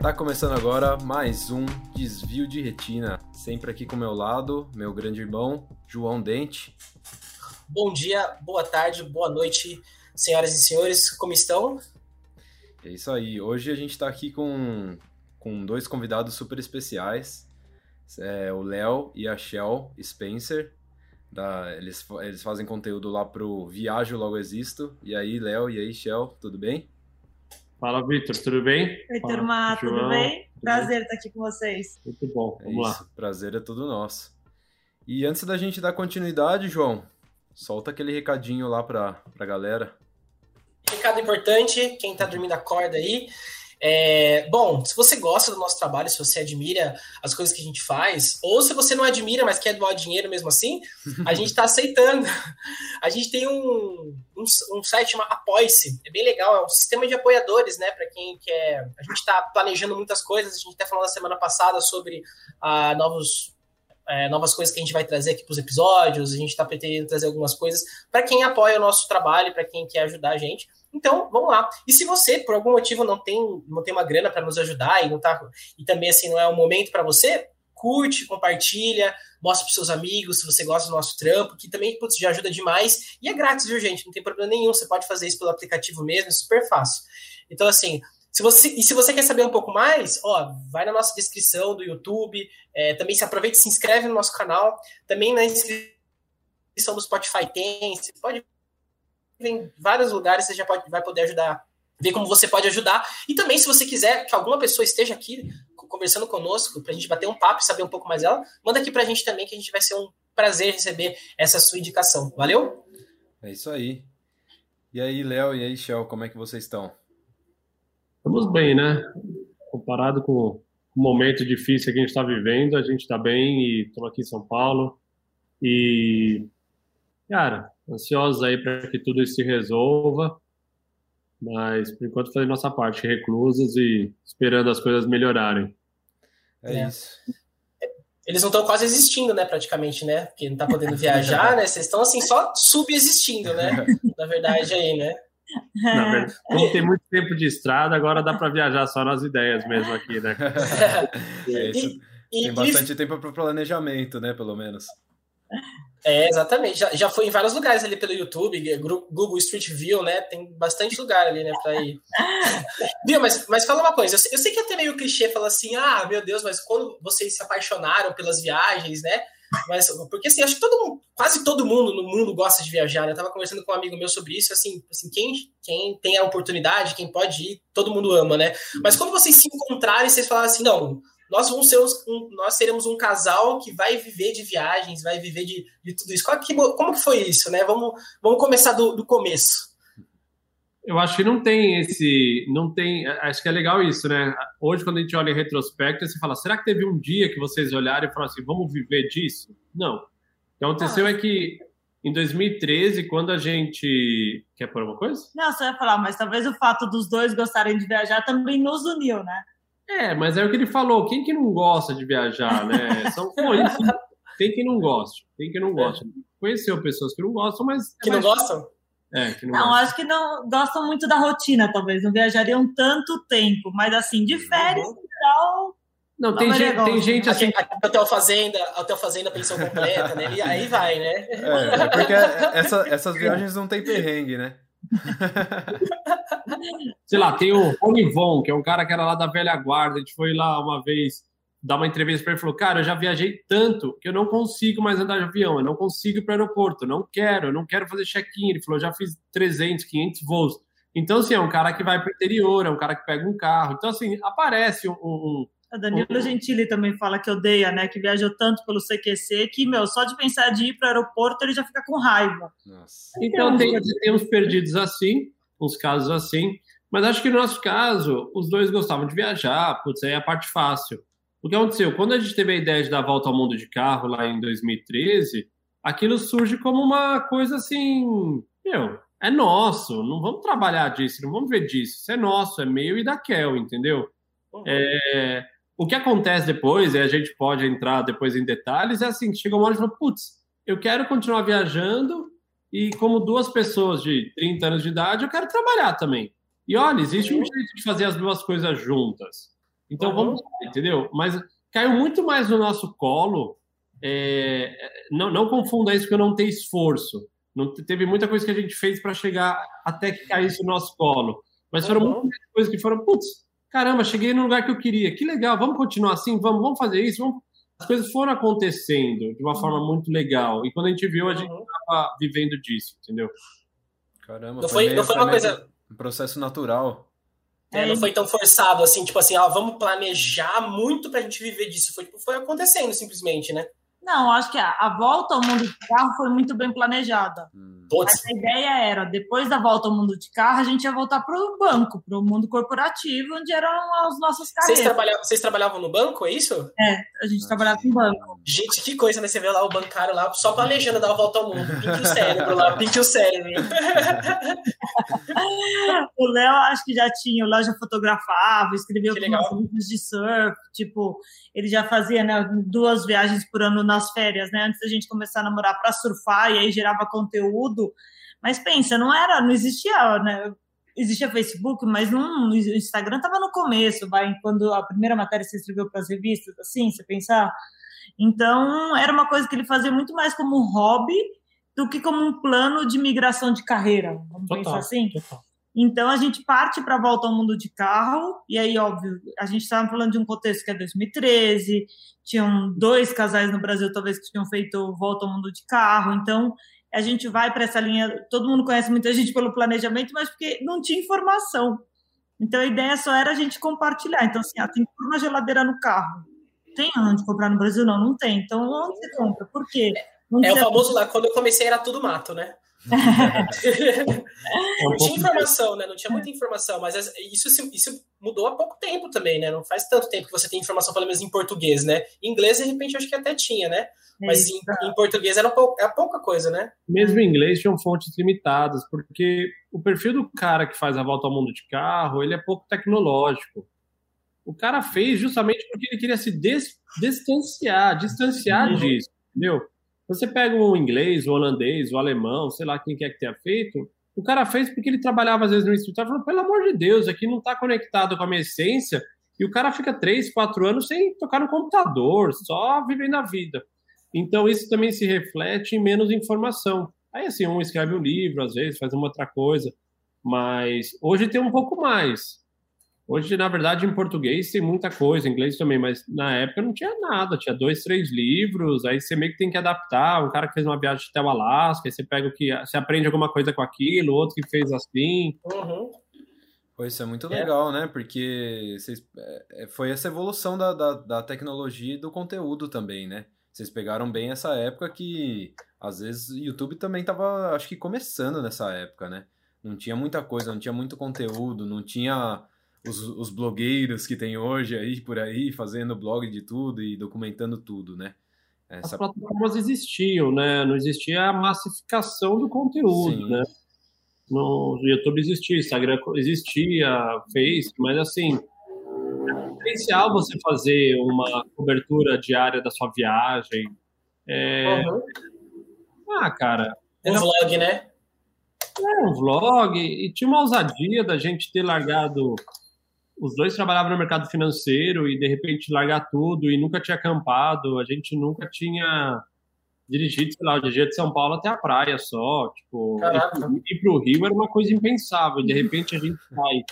Tá começando agora mais um Desvio de Retina. Sempre aqui com meu lado, meu grande irmão, João Dente. Bom dia, boa tarde, boa noite, senhoras e senhores, como estão? É isso aí. Hoje a gente está aqui com, com dois convidados super especiais. É, o Léo e a Shell Spencer. Da, eles, eles fazem conteúdo lá pro Viajo Logo Existo. E aí, Léo, e aí, Shell, tudo bem? Fala, Vitor, tudo bem? Oi, turma, tudo João, bem? Tudo Prazer bem? estar aqui com vocês. Muito bom, é vamos isso, lá. Prazer é todo nosso. E antes da gente dar continuidade, João, solta aquele recadinho lá pra, pra galera. Recado importante, quem tá dormindo acorda aí. É, bom, se você gosta do nosso trabalho, se você admira as coisas que a gente faz, ou se você não admira, mas quer doar dinheiro mesmo assim, a gente está aceitando. A gente tem um, um, um site chamado Apoice, é bem legal, é um sistema de apoiadores, né? Para quem quer. A gente está planejando muitas coisas, a gente até falou na semana passada sobre ah, novos é, novas coisas que a gente vai trazer aqui para os episódios, a gente está pretendendo trazer algumas coisas para quem apoia o nosso trabalho, para quem quer ajudar a gente. Então, vamos lá. E se você, por algum motivo, não tem, não tem uma grana para nos ajudar e não tá e também assim não é o momento para você, curte, compartilha, mostra para seus amigos se você gosta do nosso trampo, que também putz, já ajuda demais. E é grátis, viu, gente? Não tem problema nenhum. Você pode fazer isso pelo aplicativo mesmo, é super fácil. Então, assim, se você, e se você quer saber um pouco mais, ó, vai na nossa descrição do YouTube. É, também se aproveita e se inscreve no nosso canal. Também na descrição do Spotify tem. Você pode em vários lugares, você já pode, vai poder ajudar, ver como você pode ajudar. E também, se você quiser que alguma pessoa esteja aqui conversando conosco, para a gente bater um papo e saber um pouco mais dela, manda aqui para a gente também, que a gente vai ser um prazer receber essa sua indicação. Valeu? É isso aí. E aí, Léo, e aí, Shell, como é que vocês estão? Estamos bem, né? Comparado com o momento difícil que a gente está vivendo, a gente está bem e estamos aqui em São Paulo. E, cara, ansiosos aí para que tudo isso se resolva, mas por enquanto fazendo nossa parte, reclusos e esperando as coisas melhorarem. É, é. isso. Eles não estão quase existindo, né, praticamente, né? Porque não tá podendo viajar, né? Vocês estão assim só subexistindo, né? Na verdade aí, né? Na verdade, como tem muito tempo de estrada, agora dá para viajar só nas ideias mesmo aqui, né? É, isso. E, tem bastante e... tempo para planejamento, né? Pelo menos. É, exatamente. Já, já foi em vários lugares ali pelo YouTube, Google Street View, né? Tem bastante lugar ali, né, pra ir. Viu, mas, mas fala uma coisa, eu sei, eu sei que é até meio clichê falar assim, ah, meu Deus, mas quando vocês se apaixonaram pelas viagens, né? Mas, porque assim, acho que todo mundo, quase todo mundo no mundo gosta de viajar, né? Eu tava conversando com um amigo meu sobre isso, assim, assim quem, quem tem a oportunidade, quem pode ir, todo mundo ama, né? Mas quando vocês se encontrarem, vocês falaram assim, não, nós vamos ser um, nós seremos um casal que vai viver de viagens, vai viver de, de tudo isso. Que, como que foi isso, né? Vamos, vamos começar do, do começo. Eu acho que não tem esse, não tem, acho que é legal isso, né? Hoje quando a gente olha em retrospecto, você fala, será que teve um dia que vocês olharam e falaram assim, vamos viver disso? Não. O que aconteceu ah. é que em 2013, quando a gente quer pôr uma coisa? Não, só ia falar, mas talvez o fato dos dois gostarem de viajar também nos uniu, né? É, mas é o que ele falou. Quem que não gosta de viajar, né? São coisas. tem quem não gosta, tem quem não gosta. Conheceu pessoas que não gostam, mas. É que não gostam? É, que não, não acho que não gostam muito da rotina, talvez. Não viajariam tanto tempo, mas assim, de férias, uhum. em geral. Não, tem, gente, tem gente assim. Hotel Fazenda, Hotel Fazenda, pensão completa, né? E aí vai, né? É, é porque essa, essas viagens não tem perrengue, né? Sei lá, tem o Rony Von, que é um cara que era lá da velha guarda. A gente foi lá uma vez dar uma entrevista para ele e falou: Cara, eu já viajei tanto que eu não consigo mais andar de avião, eu não consigo ir para o aeroporto, não quero, eu não quero fazer check-in. Ele falou: já fiz 300, 500 voos. Então, assim, é um cara que vai para o interior, é um cara que pega um carro. Então, assim, aparece um, um a Danilo Gentili também fala que odeia, né? Que viajou tanto pelo CQC que, meu, só de pensar de ir para o aeroporto ele já fica com raiva. Nossa. Então, tem, tem uns perdidos assim, uns casos assim. Mas acho que no nosso caso, os dois gostavam de viajar, putz, aí é a parte fácil. O que aconteceu? Quando a gente teve a ideia de dar a volta ao mundo de carro lá em 2013, aquilo surge como uma coisa assim, meu, é nosso, não vamos trabalhar disso, não vamos ver disso, isso é nosso, é meu e da Kel, entendeu? Uhum. É, o que acontece depois, e a gente pode entrar depois em detalhes, é assim, chega uma hora e fala, putz, eu quero continuar viajando e como duas pessoas de 30 anos de idade, eu quero trabalhar também. E olha, existe um jeito de fazer as duas coisas juntas. Então uhum. vamos, entendeu? Mas caiu muito mais no nosso colo. É, não, não confunda isso que eu não tenho esforço. Não teve muita coisa que a gente fez para chegar até que caísse no nosso colo. Mas foram uhum. muitas coisas que foram, putz, caramba, cheguei no lugar que eu queria. Que legal, vamos continuar assim, vamos, vamos fazer isso, vamos. As coisas foram acontecendo de uma forma muito legal. E quando a gente viu, a gente estava vivendo disso, entendeu? Caramba, não foi, foi, não foi uma coisa. Um processo natural. É, não foi tão forçado assim, tipo assim, ó, vamos planejar muito pra gente viver disso. Foi, tipo, foi acontecendo simplesmente, né? Não, acho que a, a, volta ao mundo de carro foi muito bem planejada. Hum. A ideia era, depois da volta ao mundo de carro, a gente ia voltar para o banco, para o mundo corporativo, onde eram as nossas carreiras. Vocês trabalhavam, vocês trabalhavam no banco, é isso? É, a gente trabalhava no banco. Gente, que coisa, né? Você vê lá o bancário lá, só planejando dar a volta ao mundo. Pinte o cérebro lá, pinte o cérebro. o Léo, acho que já tinha, o Léo já fotografava, escreveu livros de surf, tipo, ele já fazia né, duas viagens por ano nas férias, né? Antes da gente começar a namorar para surfar, e aí gerava conteúdo. Mas pensa, não era, não existia, né? Existia Facebook, mas não, o Instagram estava no começo, vai, quando a primeira matéria se escreveu para as revistas, assim, você pensar. Então, era uma coisa que ele fazia muito mais como um hobby do que como um plano de migração de carreira, vamos total, pensar assim. Total. Então a gente parte para a volta ao mundo de carro, e aí, óbvio, a gente estava falando de um contexto que é 2013, tinham dois casais no Brasil, talvez, que tinham feito volta ao mundo de carro, então a gente vai para essa linha. Todo mundo conhece muita gente pelo planejamento, mas porque não tinha informação. Então a ideia só era a gente compartilhar. Então, assim, ah, tem uma geladeira no carro. Tem onde comprar no Brasil? Não, não tem. Então, onde você compra? Por quê? Não é o famoso lá, quando eu comecei era tudo mato, né? não tinha informação, né? Não tinha muita informação, mas isso, isso mudou há pouco tempo também, né? Não faz tanto tempo que você tem informação, pelo menos em português, né? Em inglês, de repente, acho que até tinha, né? Mas em, em, português era pou, é pouca coisa, né? Mesmo em inglês tinham fontes limitadas, porque o perfil do cara que faz a volta ao mundo de carro, ele é pouco tecnológico. O cara fez justamente porque ele queria se des, distanciar, distanciar uhum. disso, entendeu? Você pega o inglês, o holandês, o alemão, sei lá quem quer que tenha feito, o cara fez porque ele trabalhava às vezes no escritório e falou, pelo amor de Deus, aqui não está conectado com a minha essência, e o cara fica três, quatro anos sem tocar no computador, só vivendo a vida. Então isso também se reflete em menos informação. Aí assim, um escreve um livro, às vezes faz uma outra coisa, mas hoje tem um pouco mais. Hoje, na verdade, em português tem muita coisa, em inglês também, mas na época não tinha nada, tinha dois, três livros, aí você meio que tem que adaptar. Um cara que fez uma viagem até o Alasca, aí você pega o que. Você aprende alguma coisa com aquilo, outro que fez assim. Uhum. Pois isso é muito é. legal, né? Porque vocês, é, foi essa evolução da, da, da tecnologia e do conteúdo também, né? Vocês pegaram bem essa época que às vezes o YouTube também estava, acho que começando nessa época, né? Não tinha muita coisa, não tinha muito conteúdo, não tinha os, os blogueiros que tem hoje aí por aí, fazendo blog de tudo e documentando tudo, né? Essa... As plataformas existiam, né? Não existia a massificação do conteúdo, Sim. né? No YouTube existia, Instagram existia, Face, mas assim, é essencial você fazer uma cobertura diária da sua viagem. É... Uhum. Ah, cara. Um vlog, né? É, um vlog. E tinha uma ousadia da gente ter largado os dois trabalhavam no mercado financeiro e de repente largar tudo e nunca tinha acampado, a gente nunca tinha dirigido, sei lá, o dia de São Paulo até a praia só, tipo, ir pro Rio era uma coisa impensável, de repente a gente vai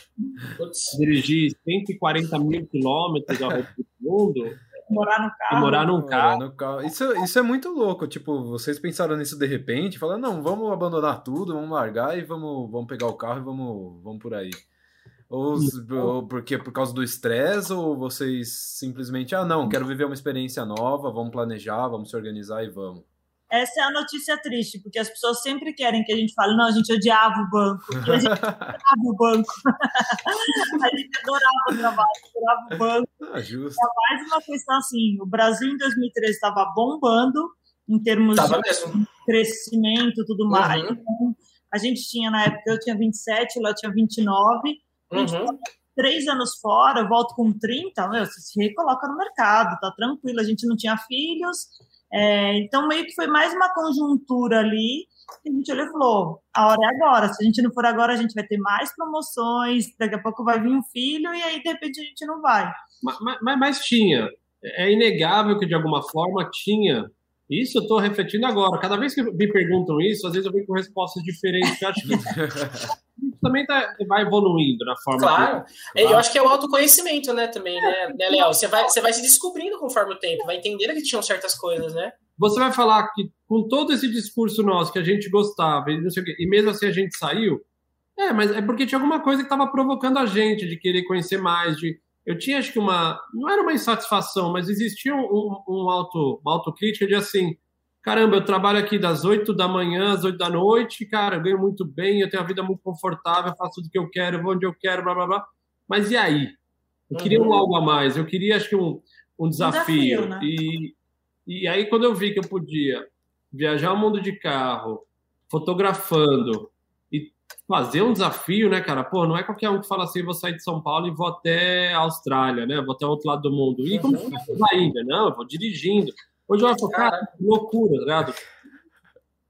dirigir 140 mil quilômetros ao redor do mundo, morar no carro. morar num carro. no carro. Isso, isso é muito louco. Tipo, vocês pensaram nisso de repente, falando, não, vamos abandonar tudo, vamos largar e vamos, vamos pegar o carro e vamos, vamos por aí. Ou, ou porque por causa do estresse, ou vocês simplesmente, ah, não, quero viver uma experiência nova, vamos planejar, vamos se organizar e vamos. Essa é a notícia triste, porque as pessoas sempre querem que a gente fale, não, a gente odiava o banco, a gente adorava o banco. a gente adorava o trabalho, adorava o banco. Ah, justo. É mais uma questão assim, o Brasil em 2013 estava bombando em termos tava de mesmo. crescimento e tudo mais. Uhum. Então, a gente tinha, na época, eu tinha 27, lá tinha 29, Uhum. Três anos fora, eu volto com 30, meu, você se recoloca no mercado, tá tranquilo. A gente não tinha filhos, É, então, meio que foi mais uma conjuntura ali. que a gente olhou e falou: a hora é agora. Se a gente não for agora, a gente vai ter mais promoções. Daqui a pouco vai vir um filho e aí, de repente, a gente não vai. Mas, mas, mas tinha. É inegável que, de alguma forma, tinha. Isso eu estou refletindo agora. Cada vez que me perguntam isso, às vezes eu venho com respostas diferentes. Eu acho que também tá, vai evoluindo na forma. Claro. Que... Eu acho que é o autoconhecimento, né, também, né, né Léo? Você vai, você vai se descobrindo conforme o tempo, vai entendendo que tinham certas coisas, né? Você vai falar que com todo esse discurso nosso que a gente gostava e não sei o quê, e mesmo assim a gente saiu, é, mas é porque tinha alguma coisa que estava provocando a gente de querer conhecer mais, de eu tinha acho que uma não era uma insatisfação, mas existia um, um auto, uma autocrítica de assim, caramba, eu trabalho aqui das 8 da manhã às 8 da noite, cara, eu ganho muito bem, eu tenho uma vida muito confortável, faço tudo que eu quero, vou onde eu quero, blá blá blá. Mas e aí? Eu uhum. queria um algo a mais, eu queria, acho que, um, um desafio. desafio né? e, e aí, quando eu vi que eu podia viajar o mundo de carro, fotografando fazer um desafio, né, cara? Pô, não é qualquer um que fala assim, vou sair de São Paulo e vou até a Austrália, né? Vou até o outro lado do mundo. E como uhum. que vai ainda? Não, eu vou dirigindo. Hoje eu acho, cara, loucura, tá ligado?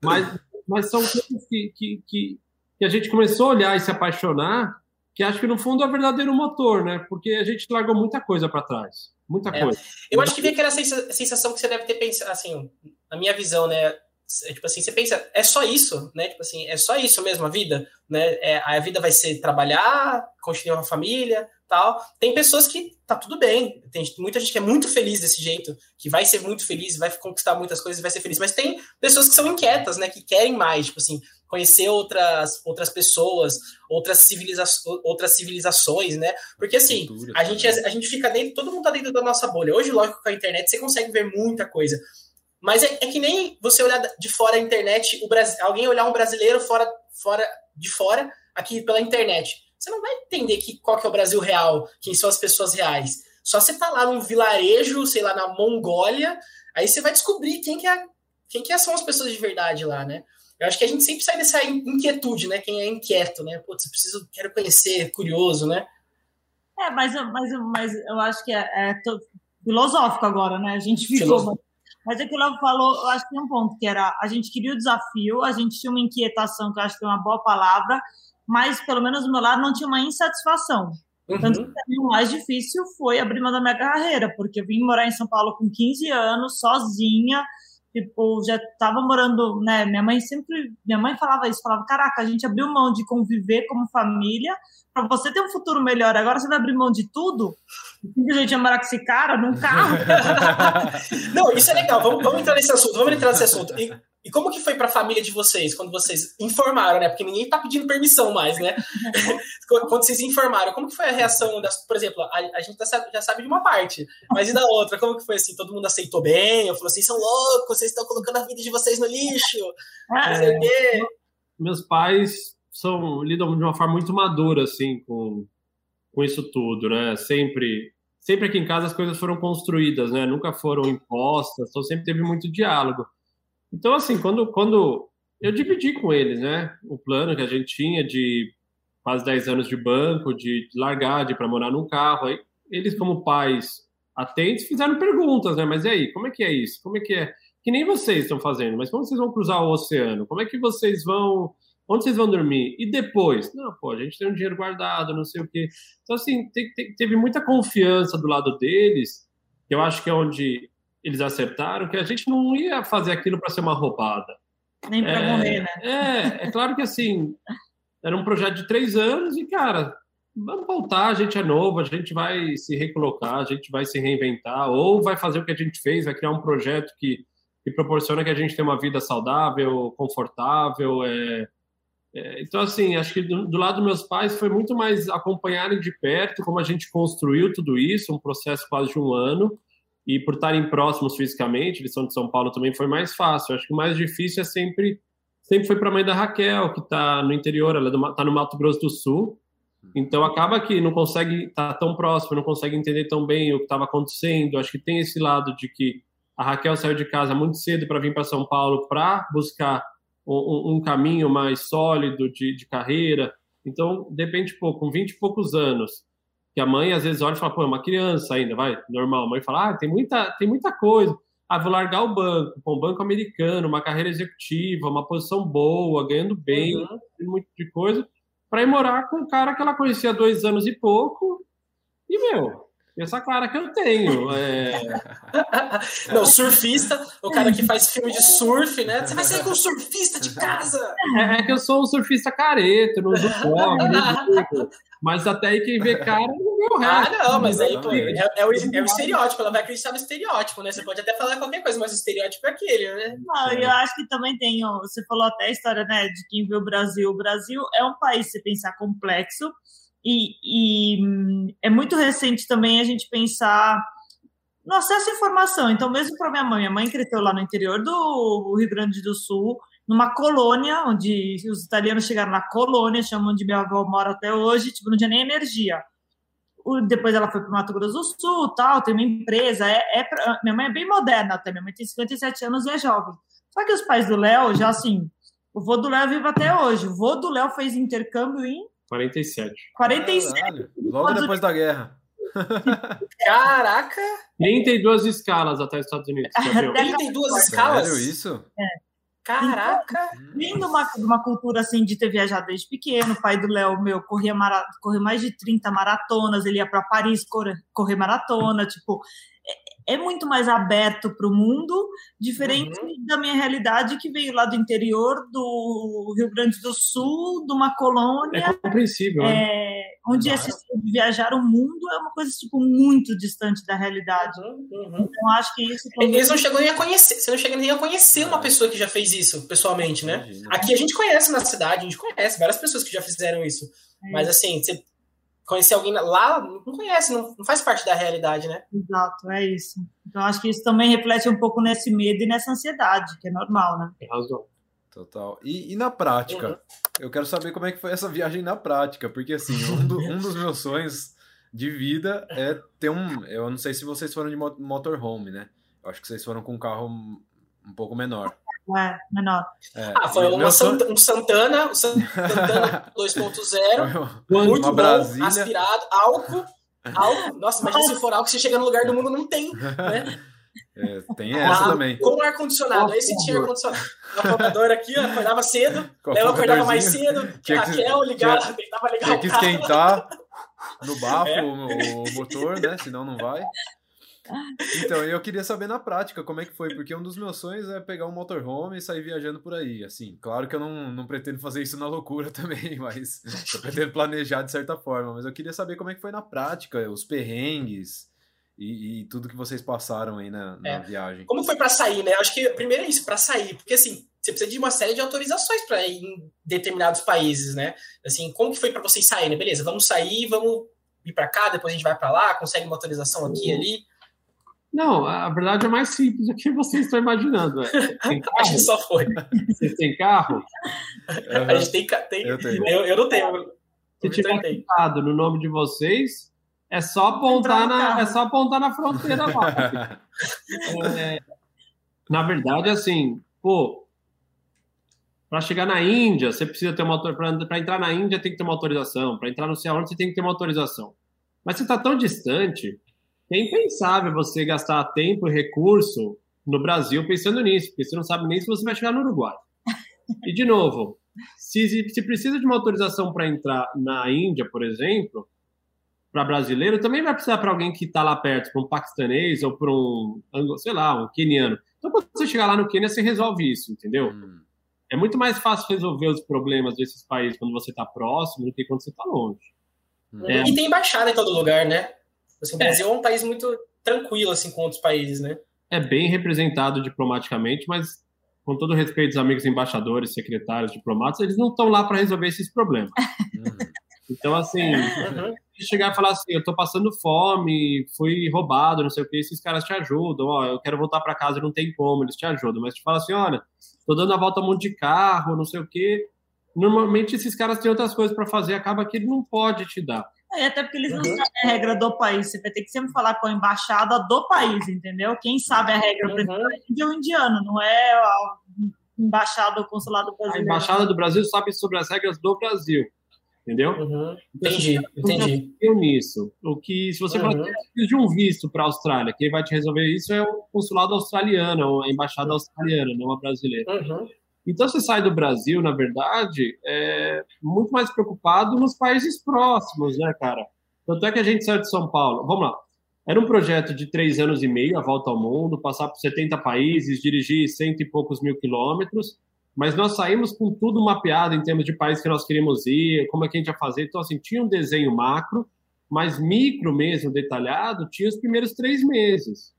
Mas, mas são coisas que, que, que, que, a gente começou a olhar e se apaixonar, que acho que no fundo é o verdadeiro motor, né? Porque a gente largou muita coisa para trás. Muita é. coisa. Eu acho que vem aquela sensação que você deve ter pensado, assim, na minha visão, né? É, tipo assim, você pensa, é só isso, né? Tipo assim, é só isso mesmo a vida, né? É, a vida vai ser trabalhar, construir uma família, tal. Tem pessoas que tá tudo bem, tem muita gente que é muito feliz desse jeito, que vai ser muito feliz, vai conquistar muitas coisas, vai ser feliz, mas tem pessoas que são inquietas, né? Que querem mais, tipo assim, conhecer outras outras pessoas, outras, civiliza outras civilizações, né? Porque assim, Cultura, a gente a gente fica dentro, todo mundo tá dentro da nossa bolha. Hoje, lógico, com a internet você consegue ver muita coisa. Mas é, é, que nem você olhar de fora a internet, o Brasil, alguém olhar um brasileiro fora, fora de fora, aqui pela internet. Você não vai entender que, qual que é o Brasil real, quem são as pessoas reais. Só você tá lá num vilarejo, sei lá, na Mongólia, aí você vai descobrir quem que, é, quem que são as pessoas de verdade lá, né? Eu acho que a gente sempre sai dessa inquietude, né? Quem é inquieto, né? Putz, preciso, quero conhecer, curioso, né? É, mas, mas, mas eu acho que é, é filosófico agora, né? A gente ficou mas aquilo que o falou, eu acho que tem um ponto, que era a gente queria o desafio, a gente tinha uma inquietação, que eu acho que é uma boa palavra, mas pelo menos do meu lado não tinha uma insatisfação. Uhum. Tanto que o mais difícil foi abrir mão da minha carreira, porque eu vim morar em São Paulo com 15 anos, sozinha, tipo, já estava morando, né, minha mãe sempre, minha mãe falava isso, falava, caraca, a gente abriu mão de conviver como família para você ter um futuro melhor, agora você vai abrir mão de tudo? Simplesmente morar com esse cara num carro? Não, isso é legal. Vamos, vamos entrar nesse assunto. Vamos entrar nesse assunto. E, e como que foi para a família de vocês quando vocês informaram, né? Porque ninguém tá pedindo permissão mais, né? quando vocês informaram, como que foi a reação das, por exemplo, a, a gente já sabe de uma parte, mas e da outra? Como que foi assim? Todo mundo aceitou bem? Eu falou, vocês são loucos, vocês estão colocando a vida de vocês no lixo. Não sei o quê. Meus pais são lidam de uma forma muito madura assim com, com isso tudo, né? Sempre sempre aqui em casa as coisas foram construídas, né? Nunca foram impostas, então sempre teve muito diálogo. Então assim, quando quando eu dividi com eles, né, o plano que a gente tinha de quase 10 anos de banco, de largar, de para morar num carro, aí eles como pais atentos fizeram perguntas, né? Mas e aí, como é que é isso? Como é que é? Que nem vocês estão fazendo, mas como vocês vão cruzar o oceano? Como é que vocês vão Onde vocês vão dormir? E depois? Não, pô, a gente tem um dinheiro guardado, não sei o quê. Então, assim, te, te, teve muita confiança do lado deles, que eu acho que é onde eles acertaram, que a gente não ia fazer aquilo para ser uma roubada. Nem para é, morrer, né? É, é claro que, assim, era um projeto de três anos e, cara, vamos voltar, a gente é novo, a gente vai se recolocar, a gente vai se reinventar, ou vai fazer o que a gente fez, vai criar um projeto que, que proporciona que a gente tenha uma vida saudável, confortável, é, é, então, assim, acho que do, do, lado dos meus pais foi muito mais acompanharem de perto como a gente construiu tudo isso, um processo quase de um ano, e por estarem próximos fisicamente, eles são de São Paulo também, foi mais fácil. Acho que o mais difícil é sempre, sempre foi para a mãe da Raquel, que está no interior, ela está é no Mato Grosso do Sul, então acaba que não consegue estar tá tão próximo, não consegue entender tão bem o que estava acontecendo. Acho que tem esse lado de que a Raquel saiu de casa muito cedo para vir para São Paulo para buscar um, um caminho mais sólido de, de, carreira. Então, depende, pô, com 20 e poucos anos, que a mãe às vezes olha e fala, pô, é uma criança ainda, vai, normal. A mãe fala, ah, tem muita, tem muita coisa. ah, vou largar o banco, um banco americano, uma carreira executiva, uma posição boa, ganhando bem, uhum. muito de coisa, para ir morar com um cara que ela conhecia há dois anos e pouco, e, meu, essa cara que eu tenho. É... Não, surfista, o cara que faz filme de surf, né? Você vai sair com um surfista de casa. É, é que eu sou um surfista careta, não uso fome, mas até aí quem vê cara não vê o resto. Ah, não, mas aí, pô, é, é, o, é o estereótipo, ela vai acreditar no estereótipo, né? Você pode até falar qualquer coisa, mas o estereótipo é aquele, né? Não, eu acho que também tem, você falou até a história, né, de quem vê o Brasil. O Brasil é um país, se pensar, complexo, e, e hum, é muito recente também a gente pensar no acesso à informação. Então, mesmo para minha mãe, minha mãe cresceu lá no interior do Rio Grande do Sul, numa colônia, onde os italianos chegaram na colônia, chamam de minha avó mora até hoje, tipo, não tinha nem energia. Depois ela foi para o Mato Grosso do Sul, tal, tem uma empresa. É, é pra, minha mãe é bem moderna até, minha mãe tem 57 anos e é jovem. Só que os pais do Léo, já assim, o vô do Léo vive até hoje. O vô do Léo fez intercâmbio em 47. 47. Caralho, logo depois da guerra. Caraca! 32 escalas até os Estados Unidos. 32 escalas? Sério isso? É. Caraca! Então, vindo de uma, de uma cultura assim de ter viajado desde pequeno, o pai do Léo, meu, corria, mara, corria mais de 30 maratonas, ele ia para Paris correr, correr maratona, tipo, é muito mais aberto para o mundo, diferente uhum. da minha realidade que veio lá do interior do Rio Grande do Sul, de uma colônia. É compreensível. É, né? onde esse viajar o mundo é uma coisa tipo muito distante da realidade. Uhum, uhum. Então acho que isso. Eles não chegam nem a conhecer. Você não chega nem a conhecer uma pessoa que já fez isso pessoalmente, né? Aqui a gente conhece na cidade, a gente conhece várias pessoas que já fizeram isso. É. Mas assim, você conhecer alguém lá, não conhece, não, não faz parte da realidade, né? Exato, é isso. Então, acho que isso também reflete um pouco nesse medo e nessa ansiedade, que é normal, né? Tem razão. Total. E, e na prática? Uhum. Eu quero saber como é que foi essa viagem na prática, porque assim, um, do, um dos meus sonhos de vida é ter um. Eu não sei se vocês foram de motorhome, né? Eu acho que vocês foram com um carro um pouco menor é, menor. É, ah, foi uma Sant, um Santana, um Santana 2.0, muito bom, aspirado, álcool, álcool. Nossa, imagina se for álcool, você chega no lugar do mundo, não tem, né? É, tem essa ah, também. Com ar-condicionado. Esse tinha ar-condicionado. O acordador aqui, ó, acordava cedo. Eu acordava mais cedo. Tinha que, Raquel ligava, tinha, tentava ligar tinha que esquentar no bafo é. o, o, motor, né? Senão não vai. Então, eu queria saber na prática como é que foi, porque um dos meus sonhos é pegar um motorhome e sair viajando por aí. Assim, claro que eu não, não pretendo fazer isso na loucura também, mas eu pretendo planejar de certa forma. Mas eu queria saber como é que foi na prática, os perrengues e, e tudo que vocês passaram aí na, na é. viagem. Como foi para sair, né? Acho que primeiro é isso, para sair, porque assim, você precisa de uma série de autorizações para ir em determinados países, né? Assim, como que foi para vocês saírem? Beleza, vamos sair, vamos ir para cá, depois a gente vai para lá, consegue uma autorização aqui e ali. Não, a verdade é mais simples do que vocês estão imaginando. Tem carro? Acho que só foi. Vocês têm carro? A gente tem. tem eu, tenho. Eu, eu não tenho. Se tiver ficado no nome de vocês, é só apontar, na, é só apontar na fronteira lá. é, na verdade, assim, pô, para chegar na Índia, você precisa ter uma para entrar na Índia tem que ter uma autorização, para entrar no céu você tem que ter uma autorização. Mas você está tão distante é impensável você gastar tempo e recurso no Brasil pensando nisso, porque você não sabe nem se você vai chegar no Uruguai. E, de novo, se, se precisa de uma autorização para entrar na Índia, por exemplo, para brasileiro, também vai precisar para alguém que está lá perto, para um paquistanês ou para um, sei lá, um queniano. Então, quando você chegar lá no Quênia, você resolve isso, entendeu? Hum. É muito mais fácil resolver os problemas desses países quando você está próximo do que quando você está longe. Hum. É. E tem embaixada em todo lugar, né? Assim, o Brasil é. é um país muito tranquilo assim com outros países, né? É bem representado diplomaticamente, mas com todo respeito aos amigos embaixadores, secretários, diplomatas, eles não estão lá para resolver esses problemas. Então, assim, uhum. chegar e falar assim, eu tô passando fome, fui roubado, não sei o que, esses caras te ajudam, ó, eu quero voltar para casa, não tem como, eles te ajudam, mas te fala assim, olha, tô dando a volta a um monte de carro, não sei o que, normalmente esses caras têm outras coisas para fazer, acaba que ele não pode te dar. É, até porque eles não uhum. sabem a regra do país. Você vai ter que sempre falar com a embaixada do país, entendeu? Quem sabe a regra uhum. é o indiano, não é a embaixada ou consulado brasileiro. A embaixada do Brasil sabe sobre as regras do Brasil. entendeu? Uhum. Então, entendi, então, entendi. Eu nisso. O que, se você uhum. falar de um visto para a Austrália, quem vai te resolver isso é o consulado australiano, a embaixada australiana, não a brasileira. Uhum. Então, você sai do Brasil, na verdade, é muito mais preocupado nos países próximos, né, cara? Tanto é que a gente saiu de São Paulo. Vamos lá. Era um projeto de três anos e meio, a volta ao mundo, passar por 70 países, dirigir cento e poucos mil quilômetros mas nós saímos com tudo mapeado em termos de país que nós queríamos ir, como é que a gente ia fazer. Então, assim, tinha um desenho macro, mas micro mesmo, detalhado, tinha os primeiros três meses.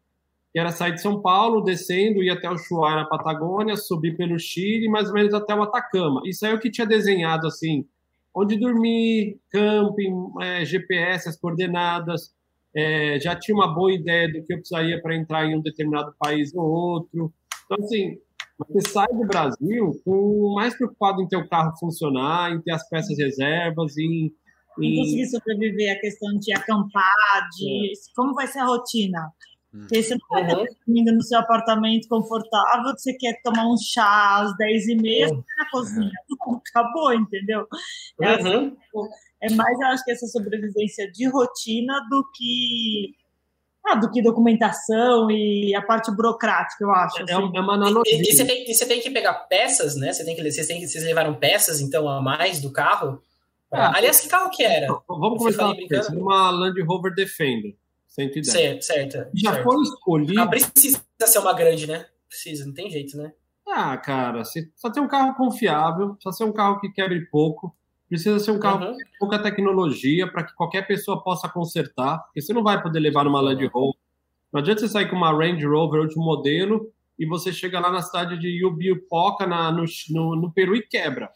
Que era sair de São Paulo, descendo, ir até o Chuá na Patagônia, subir pelo Chile, mais ou menos até o Atacama. Isso aí é o que tinha desenhado, assim, onde dormir, camping, é, GPS, as coordenadas. É, já tinha uma boa ideia do que eu precisaria para entrar em um determinado país ou outro. Então, assim, você sai do Brasil com mais preocupado em ter o carro funcionar, em ter as peças reservas, em, em... conseguir sobreviver a questão de acampar, de é. como vai ser a rotina. Porque você não vai estar dormindo no seu apartamento confortável, você quer tomar um chá às 10h30, uhum. na cozinha. Não, acabou, entendeu? É, assim, uhum. tipo, é mais, eu acho que essa sobrevivência de rotina do que ah, do que documentação e a parte burocrática, eu acho. É, assim. é uma analogia. E, e, você tem, e, você tem, que pegar peças, né? Você tem que, vocês, tem, vocês levaram peças, então, a mais do carro? Ah, Aliás, que carro que era? Vamos começar com uma Land Rover Defender, 110. Certo, certo. Já certo. foi escolhido... Ah, precisa ser uma grande, né? Precisa, não tem jeito, né? Ah, cara, só ter um carro confiável, só ser um carro que quebre pouco, Precisa ser um carro uhum. com pouca tecnologia para que qualquer pessoa possa consertar, porque você não vai poder levar numa Land Rover. Não adianta você sair com uma Range Rover último modelo e você chega lá na cidade de Yubiupoca, na, no, no, no Peru, e quebra.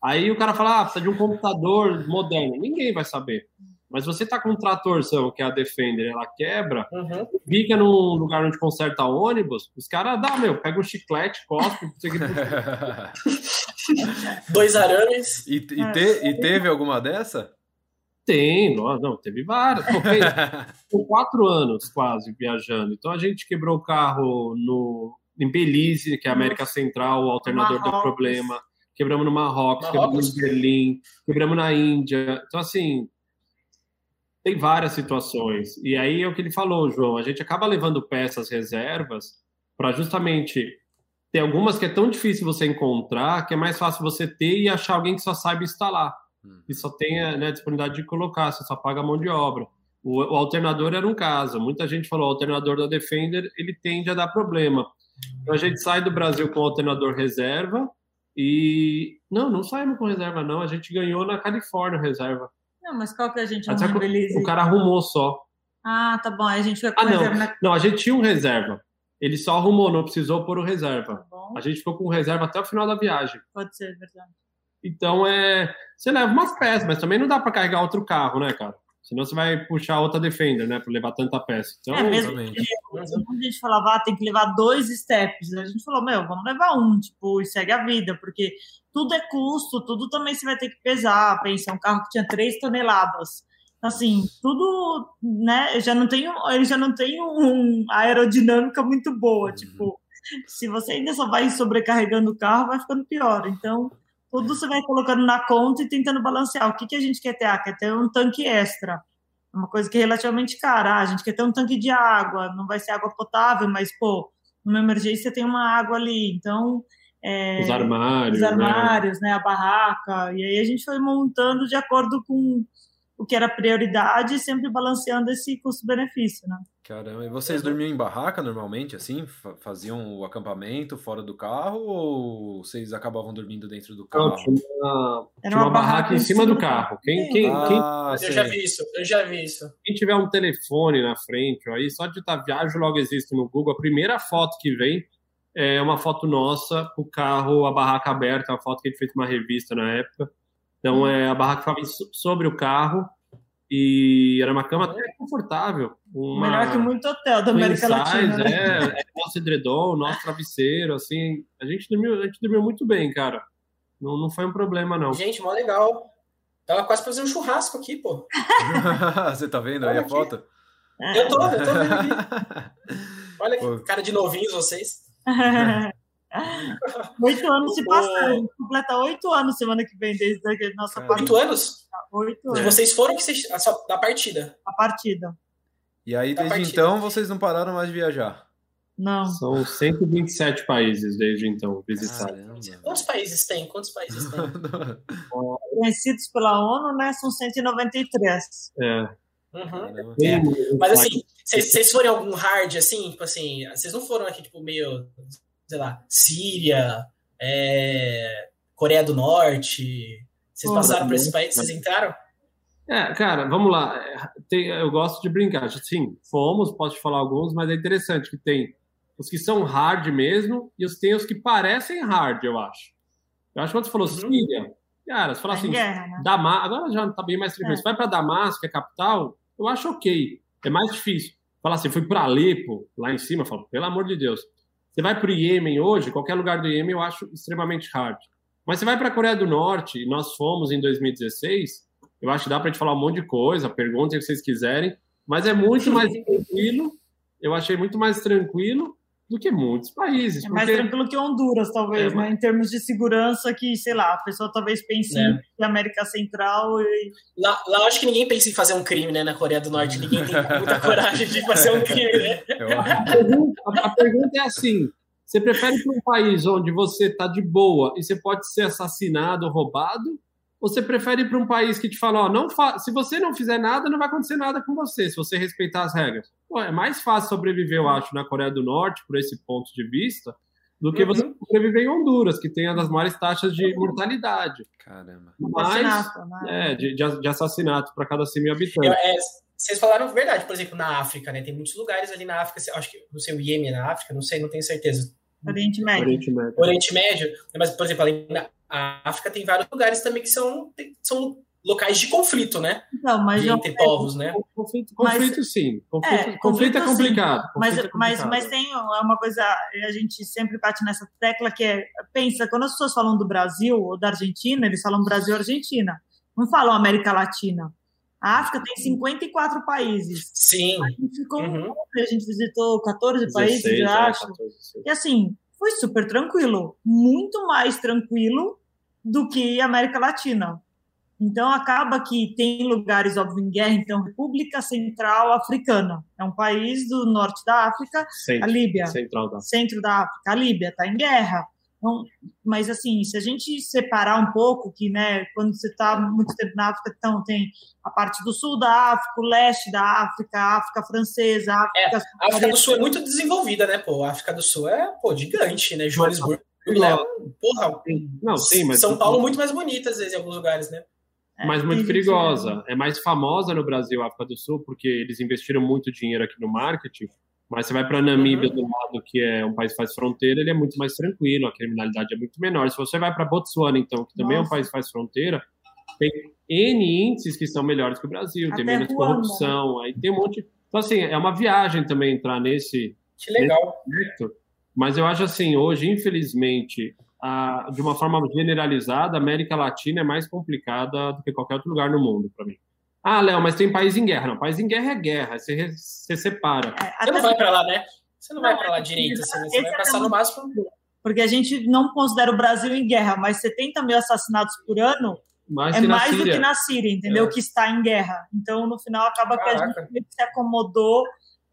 Aí o cara fala, ah, precisa de um computador moderno. Ninguém vai saber. Mas você tá com um tratorzão, que é a Defender, ela quebra, uhum. fica num lugar onde conserta ônibus, os caras dá, meu, pega um chiclete, cospe, Dois arames. E, e, te, e, teve alguma dessa? Tem, não, não teve várias. Com quatro anos quase viajando. Então a gente quebrou o carro no, em Belize, que é a América Central, o alternador Marrocos. do problema. Quebramos no Marrocos, Marrocos, quebramos em Berlim, quebramos na Índia. Então, assim, tem várias situações. E aí é o que ele falou, João. A gente acaba levando peças reservas para justamente tem algumas que é tão difícil você encontrar que é mais fácil você ter e achar alguém que só saiba instalar. Hum. E só tenha né, disponibilidade de colocar, você só paga a mão de obra. O, o, alternador era um caso. Muita gente falou, o alternador da Defender, ele tende a dar problema. Então a gente sai do Brasil com o alternador reserva e... Não, não saímos com reserva, não. A gente ganhou na Califórnia reserva. Não, mas qual que a gente arrumou O cara arrumou só. Ah, tá bom. Aí a gente foi com ah, não. Na... Não, a gente tinha um reserva. Ele só arrumou, não precisou pôr o reserva. Tá a gente ficou com o reserva até o final da viagem. Pode ser, verdade. Então, é... Você leva umas peças, mas também não dá para carregar outro carro, né, cara? Senão você vai puxar outra Defender, né? Para levar tanta peça. Então, é, mesmo que a gente falava, ah, tem que levar dois steps. A gente falou, meu, vamos levar um, tipo, e segue a vida, porque tudo é custo, tudo também você vai ter que pesar. Pensa, um carro que tinha 3 toneladas. Assim, tudo, né? Já não tem, ele já não tem uma aerodinâmica muito boa. Uhum. Tipo, se você ainda só vai sobrecarregando o carro, vai ficando pior. Então, tudo você vai colocando na conta e tentando balancear. O que, que a gente quer ter? Ah, quer ter um tanque extra. Uma coisa que é relativamente cara. Ah, a gente quer ter um tanque de água. Não vai ser água potável, mas, pô, numa emergência tem uma água ali. Então, é, os armários, os né? armários né? né? a barraca. E aí a gente foi montando de acordo com o que era prioridade, sempre balanceando esse custo-benefício, né? Caramba, e vocês dormiam em barraca normalmente, assim? Faziam o acampamento fora do carro ou vocês acabavam dormindo dentro do carro? Não, tinha uma, tinha uma, uma barraca, em cima do carro. Quem, quem, ah, quem... Eu já vi isso, eu já vi isso. Quem tiver um telefone na frente, aí só de estar viagem logo existe no Google, a primeira foto que vem é uma foto nossa, o carro, a barraca aberta, uma foto que a gente fez uma revista na época. Então, é, a barraca ficava sobre o carro e era uma cama até confortável. Uma... Melhor que muito hotel da América Latina. Né? É, é, nosso edredom, nosso travesseiro, assim. A gente dormiu, a gente dormiu muito bem, cara. Não, não foi um problema, não. Gente, mó legal. Tava quase fazendo um churrasco aqui, pô. Você tá vendo aí a foto? Eu tô, eu tô vendo aqui. Olha que cara de novinhos vocês. Oito anos se passaram. Completa oito anos semana que vem desde a nossa partida. Oito anos? Oito anos. E vocês foram que vocês, da partida? A partida. E aí, desde então, vocês não pararam mais de viajar? Não. São 127 países desde então visitados. Quantos países tem? Quantos países tem? Conhecidos pela ONU, né? São 193. É. Uhum. É. Mas assim, vocês foram algum hard, assim, tipo assim, vocês não foram aqui, tipo, meio, sei lá, Síria, é, Coreia do Norte, vocês passaram por esse país, vocês entraram? É, cara, vamos lá. Tem, eu gosto de brincar. Sim, fomos, posso te falar alguns, mas é interessante que tem os que são hard mesmo e os tem os que parecem hard, eu acho. Eu acho que quando você falou uhum. Síria, cara, você fala assim, guerra, né? Damasco, agora já tá bem mais tranquilo. É. Você vai para Damasco, que é a capital, eu acho ok. É mais difícil. Falar assim, fui para Alepo, lá em cima, falo, pelo amor de Deus. Você vai para o Iêmen hoje, qualquer lugar do Iêmen eu acho extremamente hard. Mas você vai para a Coreia do Norte, e nós fomos em 2016, eu acho que dá para gente falar um monte de coisa, perguntem o que vocês quiserem, mas é muito mais tranquilo. Eu achei muito mais tranquilo do que muitos países. É mais tranquilo que Honduras, talvez, é, né? Em termos de segurança, que, sei lá, a pessoa talvez pense é. em América Central e. Lá, lá acho que ninguém pensa em fazer um crime, né? Na Coreia do Norte. Ninguém tem muita coragem de fazer um crime, né? A pergunta, a pergunta é assim. Você prefere para um país onde você está de boa e você pode ser assassinado, roubado, você prefere ir para um país que te fala, ó, não fa se você não fizer nada, não vai acontecer nada com você, se você respeitar as regras. Pô, é mais fácil sobreviver, eu acho, na Coreia do Norte, por esse ponto de vista, do que você uhum. sobreviver em Honduras, que tem uma das maiores taxas de mortalidade. Caramba. Mais, né? é, de, de assassinato para cada 100 mil habitantes. É, vocês falaram verdade, por exemplo, na África, né? Tem muitos lugares ali na África, acho que, não sei, o Iêmen na África, não sei, não tenho certeza. Oriente Médio. Oriente Médio. Oriente Médio. Mas, por exemplo, ali na África tem vários lugares também que são, são locais de conflito, né? Não, mas de, entre povos, né? Conflito, conflito mas, sim. Conflito é, conflito, conflito é complicado. Conflito mas, é complicado. mas, mas tem uma coisa, a gente sempre bate nessa tecla que é, pensa, quando as pessoas falam do Brasil ou da Argentina, eles falam Brasil e Argentina. Não falam América Latina. A África tem 54 países. Sim. A gente, ficou, uhum. a gente visitou 14 16, países, eu é, acho. 14, e assim, foi super tranquilo. Muito mais tranquilo do que América Latina. Então, acaba que tem lugares, óbvio, em guerra. Então, República Central Africana é um país do norte da África, centro, a Líbia. Central da. Centro da África. A Líbia está em guerra. Então, mas, assim, se a gente separar um pouco, que, né, quando você está muito tempo na África, então tem a parte do sul da África, o leste da África, a África francesa, a África... É, a África do Sul é muito desenvolvida, né, pô? A África do Sul é, pô, gigante, né? Joanesburgo, né? Porra, não, sim, mas... São Paulo muito mais bonita, às vezes, em alguns lugares, né? É, mas muito perigosa. É mais famosa no Brasil, a África do Sul, porque eles investiram muito dinheiro aqui no marketing, mas você vai para Namíbia, uhum. do lado que é um país que faz fronteira, ele é muito mais tranquilo, a criminalidade é muito menor. Se você vai para Botsuana, então, que também Nossa. é um país que faz fronteira, tem N índices que são melhores que o Brasil, Até tem menos Ruanda. corrupção, aí tem um monte. Então, assim, é uma viagem também entrar nesse. Que legal. Nesse mas eu acho assim, hoje, infelizmente, a, de uma forma generalizada, a América Latina é mais complicada do que qualquer outro lugar no mundo, para mim. Ah, Léo, mas tem país em guerra. Não, país em guerra é guerra, você, você separa. É, você não vai para lá, né? Você não, não vai para lá direito, assim, você vai passar é no máximo. Porque a gente não considera o Brasil em guerra, mas 70 mil assassinatos por ano mais é mais do que na Síria, entendeu? É. Que está em guerra. Então, no final, acaba Caraca. que a gente se acomodou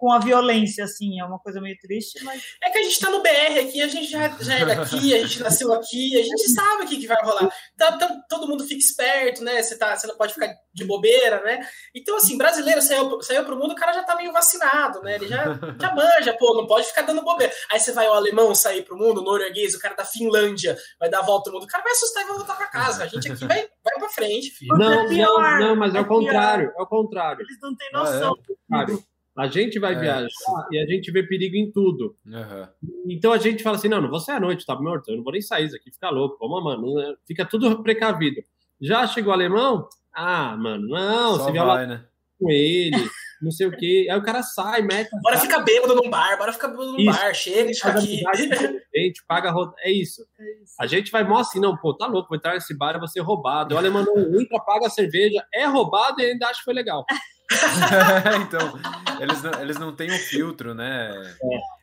com a violência, assim, é uma coisa meio triste, mas... É que a gente tá no BR aqui, a gente já, já é daqui, a gente nasceu aqui, a gente sabe o que, que vai rolar. Então, então, todo mundo fica esperto, né? Você, tá, você não pode ficar de bobeira, né? Então, assim, brasileiro saiu, saiu pro mundo, o cara já tá meio vacinado, né? Ele já, já manja, pô, não pode ficar dando bobeira. Aí você vai o alemão sair pro mundo, o norueguês, o cara da Finlândia vai dar a volta no mundo, o cara vai assustar e vai voltar pra casa. A gente aqui vai, vai pra frente, filho. Não, é não, não, mas é o contrário, é o contrário. Eles não têm noção. Ah, é. A gente vai é, viajar sim. e a gente vê perigo em tudo. Uhum. Então a gente fala assim: não, não vou sair à noite, tá morto, eu não vou nem sair isso aqui, fica louco, vamos, mano, né? fica tudo precavido. Já chegou o alemão? Ah, mano, não, Só você vai, lá né? com ele, não sei o quê. Aí o cara sai, mete. Bora ficar bêbado num bar, bora ficar bêbado num isso. bar, chega, deixa aqui. A gente paga, é isso. é isso. A gente vai mó assim, não, pô, tá louco, vou entrar nesse bar e vou ser roubado. O alemão não entra, paga a cerveja, é roubado e ainda acha que foi legal. então, eles não, eles não têm um filtro, né?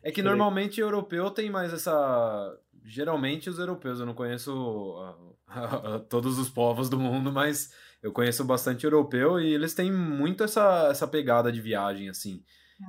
É, é que normalmente europeu tem mais essa. geralmente os europeus. Eu não conheço uh, uh, todos os povos do mundo, mas eu conheço bastante europeu e eles têm muito essa, essa pegada de viagem, assim.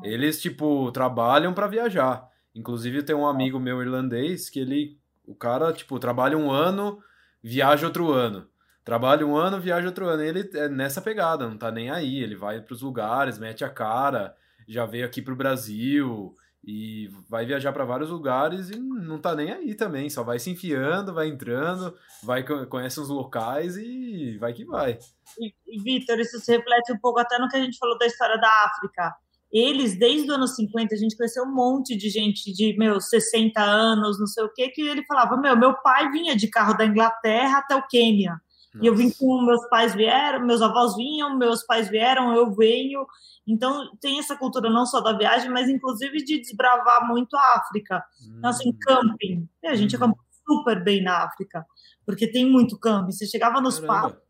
É. Eles, tipo, trabalham para viajar. Inclusive, tem um amigo meu irlandês que ele, o cara, tipo, trabalha um ano, viaja outro ano. Trabalha um ano, viaja outro ano. Ele é nessa pegada, não tá nem aí. Ele vai para os lugares, mete a cara, já veio aqui pro Brasil e vai viajar para vários lugares e não tá nem aí também, só vai se enfiando, vai entrando, vai conhece os locais e vai que vai. E, e Vitor, isso se reflete um pouco até no que a gente falou da história da África. Eles, desde os anos 50, a gente conheceu um monte de gente de, meu, 60 anos, não sei o quê, que ele falava, meu, meu pai vinha de carro da Inglaterra até o Quênia. Nossa. E eu vim com meus pais vieram, meus avós vinham, meus pais vieram, eu venho. Então tem essa cultura não só da viagem, mas inclusive de desbravar muito a África. Hum. Então, assim, hum. camping. A gente hum. acampou super bem na África, porque tem muito camping. Você chegava nos parques,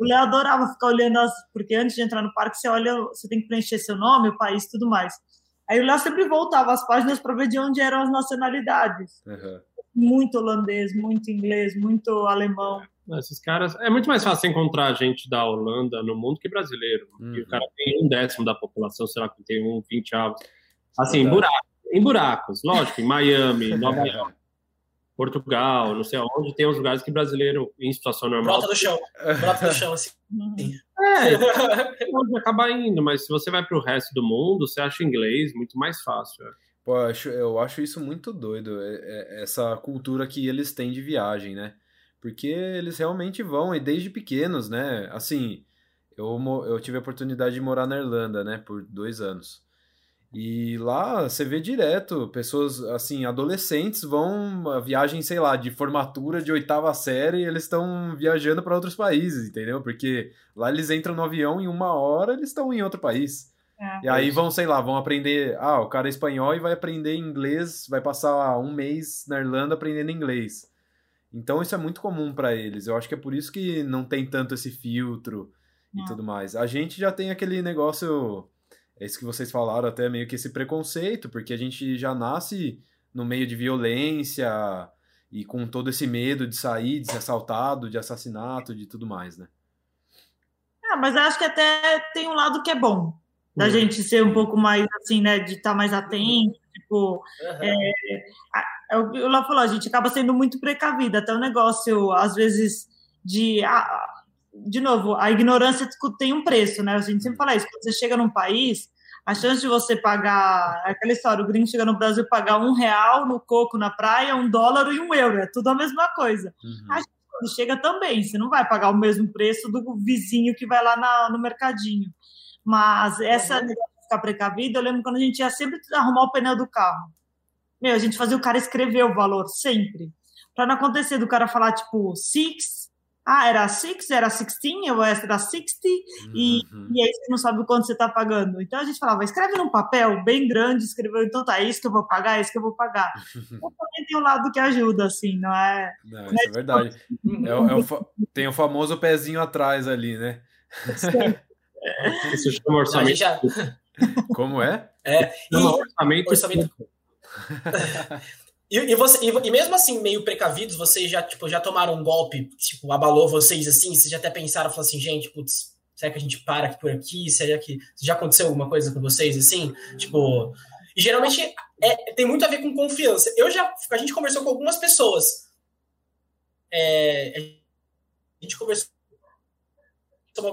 o Léo adorava ficar olhando, as, porque antes de entrar no parque, você olha, você tem que preencher seu nome, o país tudo mais. Aí o Léo sempre voltava as páginas para ver de onde eram as nacionalidades. Uhum. Muito holandês, muito inglês, muito alemão. Esses caras. É muito mais fácil encontrar gente da Holanda no mundo que brasileiro. Uhum. E o cara tem um décimo da população, será que tem um 20 avos. Assim, em buracos, em buracos, lógico, em Miami, Nova York, Portugal, não sei aonde, tem uns lugares que brasileiro em situação normal. Brota do chão. Brota do chão, assim. É, pode acabar indo, mas se você vai para o resto do mundo, você acha inglês muito mais fácil. É. Pô, eu acho, eu acho isso muito doido, é, é, essa cultura que eles têm de viagem, né? Porque eles realmente vão, e desde pequenos, né? Assim, eu, eu tive a oportunidade de morar na Irlanda, né, por dois anos. E lá você vê direto, pessoas, assim, adolescentes vão, viagem, sei lá, de formatura de oitava série, eles estão viajando para outros países, entendeu? Porque lá eles entram no avião em uma hora, eles estão em outro país. É, e aí vão, sei lá, vão aprender. Ah, o cara é espanhol e vai aprender inglês, vai passar um mês na Irlanda aprendendo inglês. Então isso é muito comum para eles. Eu acho que é por isso que não tem tanto esse filtro e tudo mais. A gente já tem aquele negócio, é isso que vocês falaram, até meio que esse preconceito, porque a gente já nasce no meio de violência e com todo esse medo de sair, de ser assaltado, de assassinato, de tudo mais, né? Ah, mas acho que até tem um lado que é bom, da uhum. gente ser um pouco mais assim, né, de estar tá mais atento, tipo, uhum. é, é o que o Lá falou, a gente acaba sendo muito precavida, até o negócio, às vezes, de. de novo, a ignorância tem um preço, né? A gente sempre fala isso. Quando você chega num país, a chance de você pagar. É aquela história: o gringo chega no Brasil pagar um real no coco na praia, um dólar e um euro. É tudo a mesma coisa. Uhum. A gente, quando chega também, você não vai pagar o mesmo preço do vizinho que vai lá na, no mercadinho. Mas essa uhum. de ficar precavido, eu lembro quando a gente ia sempre arrumar o pneu do carro. Meu, a gente fazia o cara escrever o valor sempre. Para não acontecer do cara falar, tipo, six, ah, era six, era 16, ou era 60, uhum. e, e aí você não sabe o quanto você está pagando. Então a gente falava, escreve num papel bem grande, escreveu, então tá, é isso que eu vou pagar, é isso que eu vou pagar. então também tem um lado que ajuda, assim, não é. Não, não isso é, é verdade. Tipo, é, é o, tem o famoso pezinho atrás ali, né? Isso chama orçamento. Já... Como é? É, e... orçamento. orçamento e, e, você, e, e, mesmo assim, meio precavidos, vocês já, tipo, já tomaram um golpe, tipo, abalou vocês assim? Vocês já até pensaram, falaram assim, gente, putz, será que a gente para aqui por aqui? Será que já aconteceu alguma coisa com vocês assim? Tipo. E geralmente é, tem muito a ver com confiança. Eu já. A gente conversou com algumas pessoas. É, a gente conversou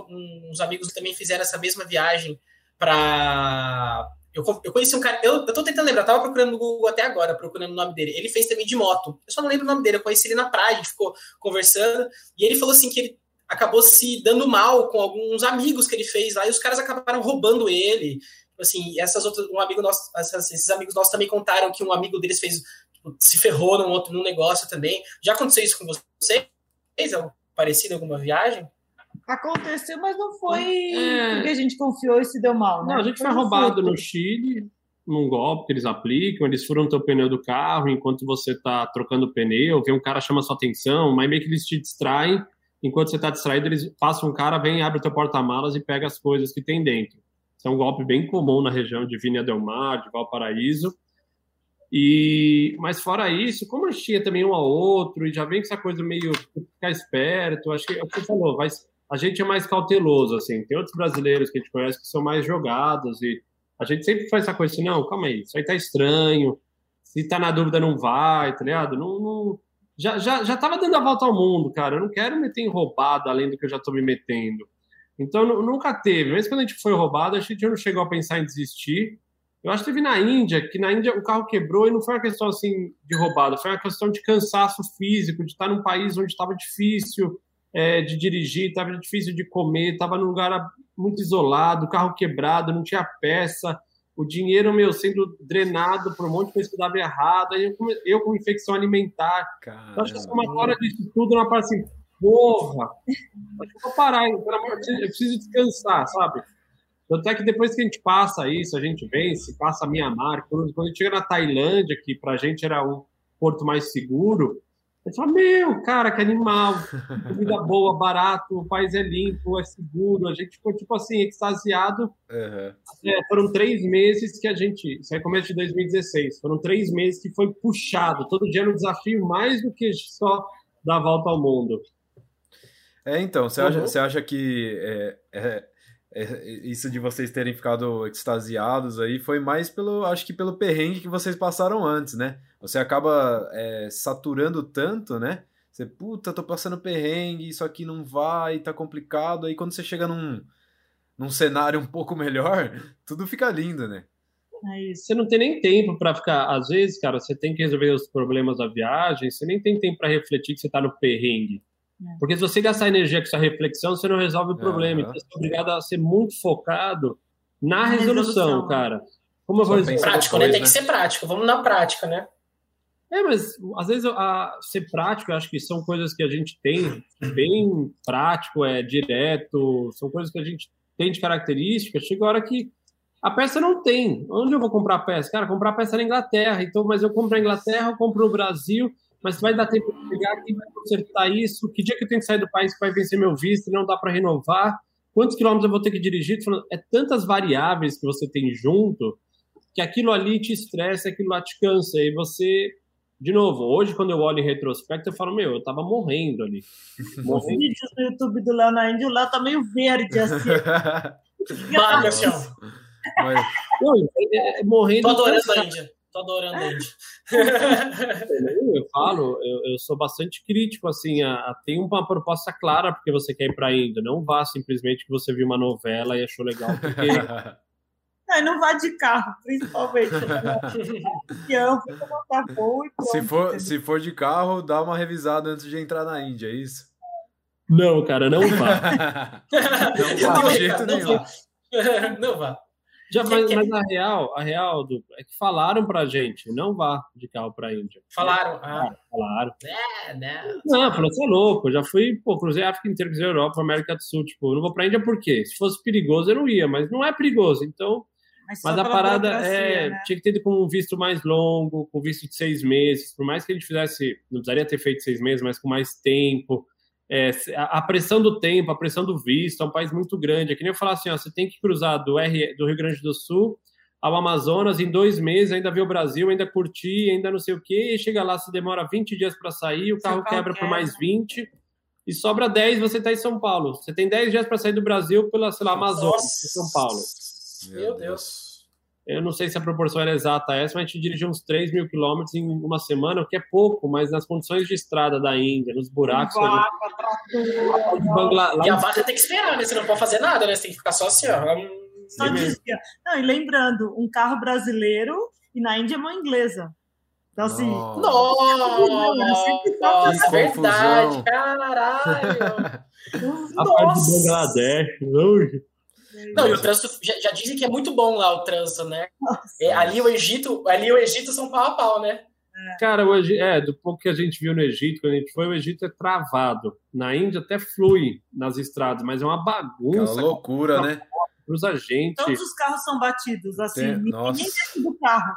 uns amigos que também fizeram essa mesma viagem para eu, eu conheci um cara, eu, eu tô tentando lembrar, tava procurando no Google até agora, procurando o nome dele. Ele fez também de moto. Eu só não lembro o nome dele, eu conheci ele na praia, a gente ficou conversando, e ele falou assim que ele acabou se dando mal com alguns amigos que ele fez lá, e os caras acabaram roubando ele. Tipo assim, essas outras, um amigo nosso, essas, esses amigos nossos também contaram que um amigo deles fez, tipo, se ferrou num outro num negócio também. Já aconteceu isso com vocês? É parecido alguma viagem? Aconteceu, mas não foi é... porque a gente confiou e se deu mal, né? Não, a gente foi, foi roubado no Chile, num golpe que eles aplicam, eles furam o pneu do carro enquanto você está trocando o pneu, vem um cara chama sua atenção, mas meio que eles te distraem, enquanto você está distraído, eles passam um cara, vem, abre o teu porta-malas e pega as coisas que tem dentro. Isso é um golpe bem comum na região de Vinha del Mar, de Valparaíso. E, mas fora isso, como a gente tinha também um ao outro, e já vem com essa coisa meio ficar esperto, acho que é o que você falou, mas a gente é mais cauteloso, assim. Tem outros brasileiros que a gente conhece que são mais jogados, e a gente sempre faz essa coisa assim, não, calma aí, isso aí tá estranho, se tá na dúvida não vai, tá ligado? Não, não... Já, já, já tava dando a volta ao mundo, cara, eu não quero meter em roubada além do que eu já tô me metendo. Então, nunca teve. Mesmo quando a gente foi roubado, a gente não chegou a pensar em desistir, eu acho que teve na Índia, que na Índia o carro quebrou e não foi uma questão assim de roubada, foi uma questão de cansaço físico, de estar num país onde estava difícil é, de dirigir, estava difícil de comer, estava num lugar muito isolado, o carro quebrado, não tinha peça, o dinheiro meu sendo drenado por um monte de coisa que dava errado, aí eu, com, eu com infecção alimentar. Caramba. Acho que uma hora disso tudo, uma parte assim, porra, acho que vou parar, eu preciso descansar, sabe? Tanto é que depois que a gente passa isso, a gente vence, passa a Mianmar, quando a gente chega na Tailândia, que pra gente era um porto mais seguro, gente fala, meu, cara, que animal, comida boa, barato, o país é limpo, é seguro, a gente ficou, tipo assim, extasiado. Uhum. É, foram três meses que a gente, isso é começo de 2016, foram três meses que foi puxado, todo dia no desafio, mais do que só dar a volta ao mundo. É, então, você, uhum. acha, você acha que é, é é, isso de vocês terem ficado extasiados aí foi mais pelo, acho que pelo perrengue que vocês passaram antes, né? Você acaba é, saturando tanto, né? Você, puta, tô passando perrengue, isso aqui não vai, tá complicado. Aí quando você chega num, num cenário um pouco melhor, tudo fica lindo, né? É você não tem nem tempo para ficar. Às vezes, cara, você tem que resolver os problemas da viagem, você nem tem tempo para refletir que você tá no perrengue. É. Porque se você gastar energia com essa reflexão, você não resolve o problema. Então, você é obrigado a ser muito focado na, na resolução, resolução, cara. Como eu vou resolver? Prático, né? Tem que né? ser prático. Vamos na prática, né? É, mas às vezes a, ser prático, eu acho que são coisas que a gente tem bem prático, é direto, são coisas que a gente tem de características. Chega a hora que a peça não tem. Onde eu vou comprar peça? Cara, comprar peça na Inglaterra. Então, mas eu compro na Inglaterra, eu compro no Brasil mas vai dar tempo de pegar, quem vai consertar isso, que dia que eu tenho que sair do país que vai vencer meu visto, não dá para renovar, quantos quilômetros eu vou ter que dirigir, é tantas variáveis que você tem junto, que aquilo ali te estressa, aquilo lá te cansa, e você, de novo, hoje quando eu olho em retrospecto, eu falo, meu, eu tava morrendo ali. Morrendo. Os vídeos no YouTube do Léo na Índia, o Léo tá meio verde, assim. Vaga, assim, Mas... Não, é, é, morrendo... Tô adorando a Índia. Tô adorando ele. eu falo, eu, eu, sou bastante crítico, assim, a, a, tem uma proposta clara porque você quer ir para a Índia. Não vá simplesmente que você viu uma novela e achou legal, porque... Não, não vá de carro, principalmente. se, for, se for de carro, dá uma revisada antes de entrar na Índia, é isso? Não, cara, não vá. não vá de jeito nenhum. Não vá. Já, mas, mas, a real, a real do, é que falaram pra gente, não vá de carro pra Índia. Falaram? Ah. Falaram. É, né? Não, falou, você é louco. Eu já fui, pô, cruzei a África inteira, cruzei a Europa, América do Sul. Tipo, não vou pra Índia por quê? Se fosse perigoso, eu não ia, mas não é perigoso. Então, mas, mas a parada é, né? tinha que ter com um visto mais longo, com visto de seis meses. Por mais que a gente fizesse, não precisaria ter feito seis meses, mas com mais tempo é, a pressão do tempo, a pressão do visto, é um país muito grande. É que nem eu falar assim, ó, você tem que cruzar do, R, do Rio Grande do Sul ao Amazonas em dois meses, ainda ver o Brasil, ainda curtir, ainda não sei o quê, e chega lá, se demora 20 dias para sair, o carro quebra por mais 20, e sobra 10, você está em São Paulo. Você tem 10 dias para sair do Brasil pela, sei lá, Amazonas, São Paulo. Meu Deus. Eu não sei se a proporção era exata essa, mas a gente dirigiu uns 3 mil quilômetros em uma semana, o que é pouco, mas nas condições de estrada da Índia, nos buracos. Vaca, ali, e a vaca tem que esperar, né? Você não pode fazer nada, né? Você tem que ficar só assim, ó. Só dizia. Não, e lembrando, um carro brasileiro e na Índia é mão inglesa. Então, assim. Nossa! Nossa, é verdade, caralho! a parte do Bangladesh, não, e o trânsito, já, já, dizem que é muito bom lá o trânsito, né? É, ali o Egito, ali o Egito são pau a pau, né? Cara, o é, do pouco que a gente viu no Egito, quando a gente foi, o Egito é travado. Na Índia até flui nas estradas, mas é uma bagunça. É uma loucura, né? Cruza gente. Todos os carros são batidos, assim, tem, ninguém nossa. do carro.